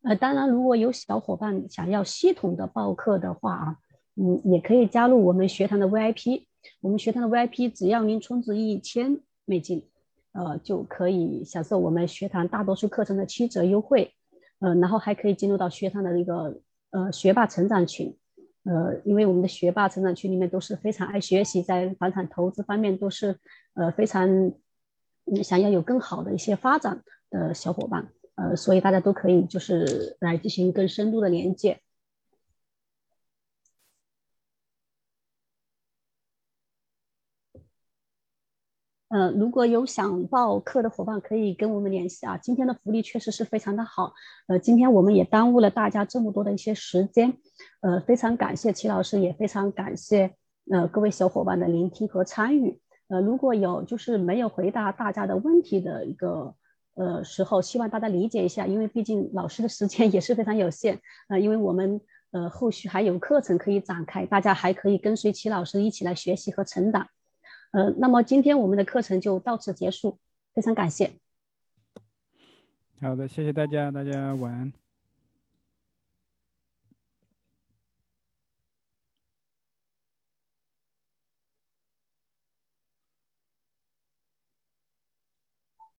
呃，当然，如果有小伙伴想要系统的报课的话啊。嗯，也可以加入我们学堂的 VIP。我们学堂的 VIP 只要您充值一千美金，呃，就可以享受我们学堂大多数课程的七折优惠。呃，然后还可以进入到学堂的一个呃学霸成长群。呃，因为我们的学霸成长群里面都是非常爱学习，在房产投资方面都是呃非常想要有更好的一些发展的小伙伴。呃，所以大家都可以就是来进行更深度的连接。呃，如果有想报课的伙伴，可以跟我们联系啊。今天的福利确实是非常的好。呃，今天我们也耽误了大家这么多的一些时间，呃，非常感谢齐老师，也非常感谢呃各位小伙伴的聆听和参与。呃，如果有就是没有回答大家的问题的一个呃时候，希望大家理解一下，因为毕竟老师的时间 也是非常有限。呃，因为我们呃后续还有课程可以展开，大家还可以跟随齐老师一起来学习和成长。呃，那么今天我们的课程就到此结束，非常感谢。好的，谢谢大家，大家晚安。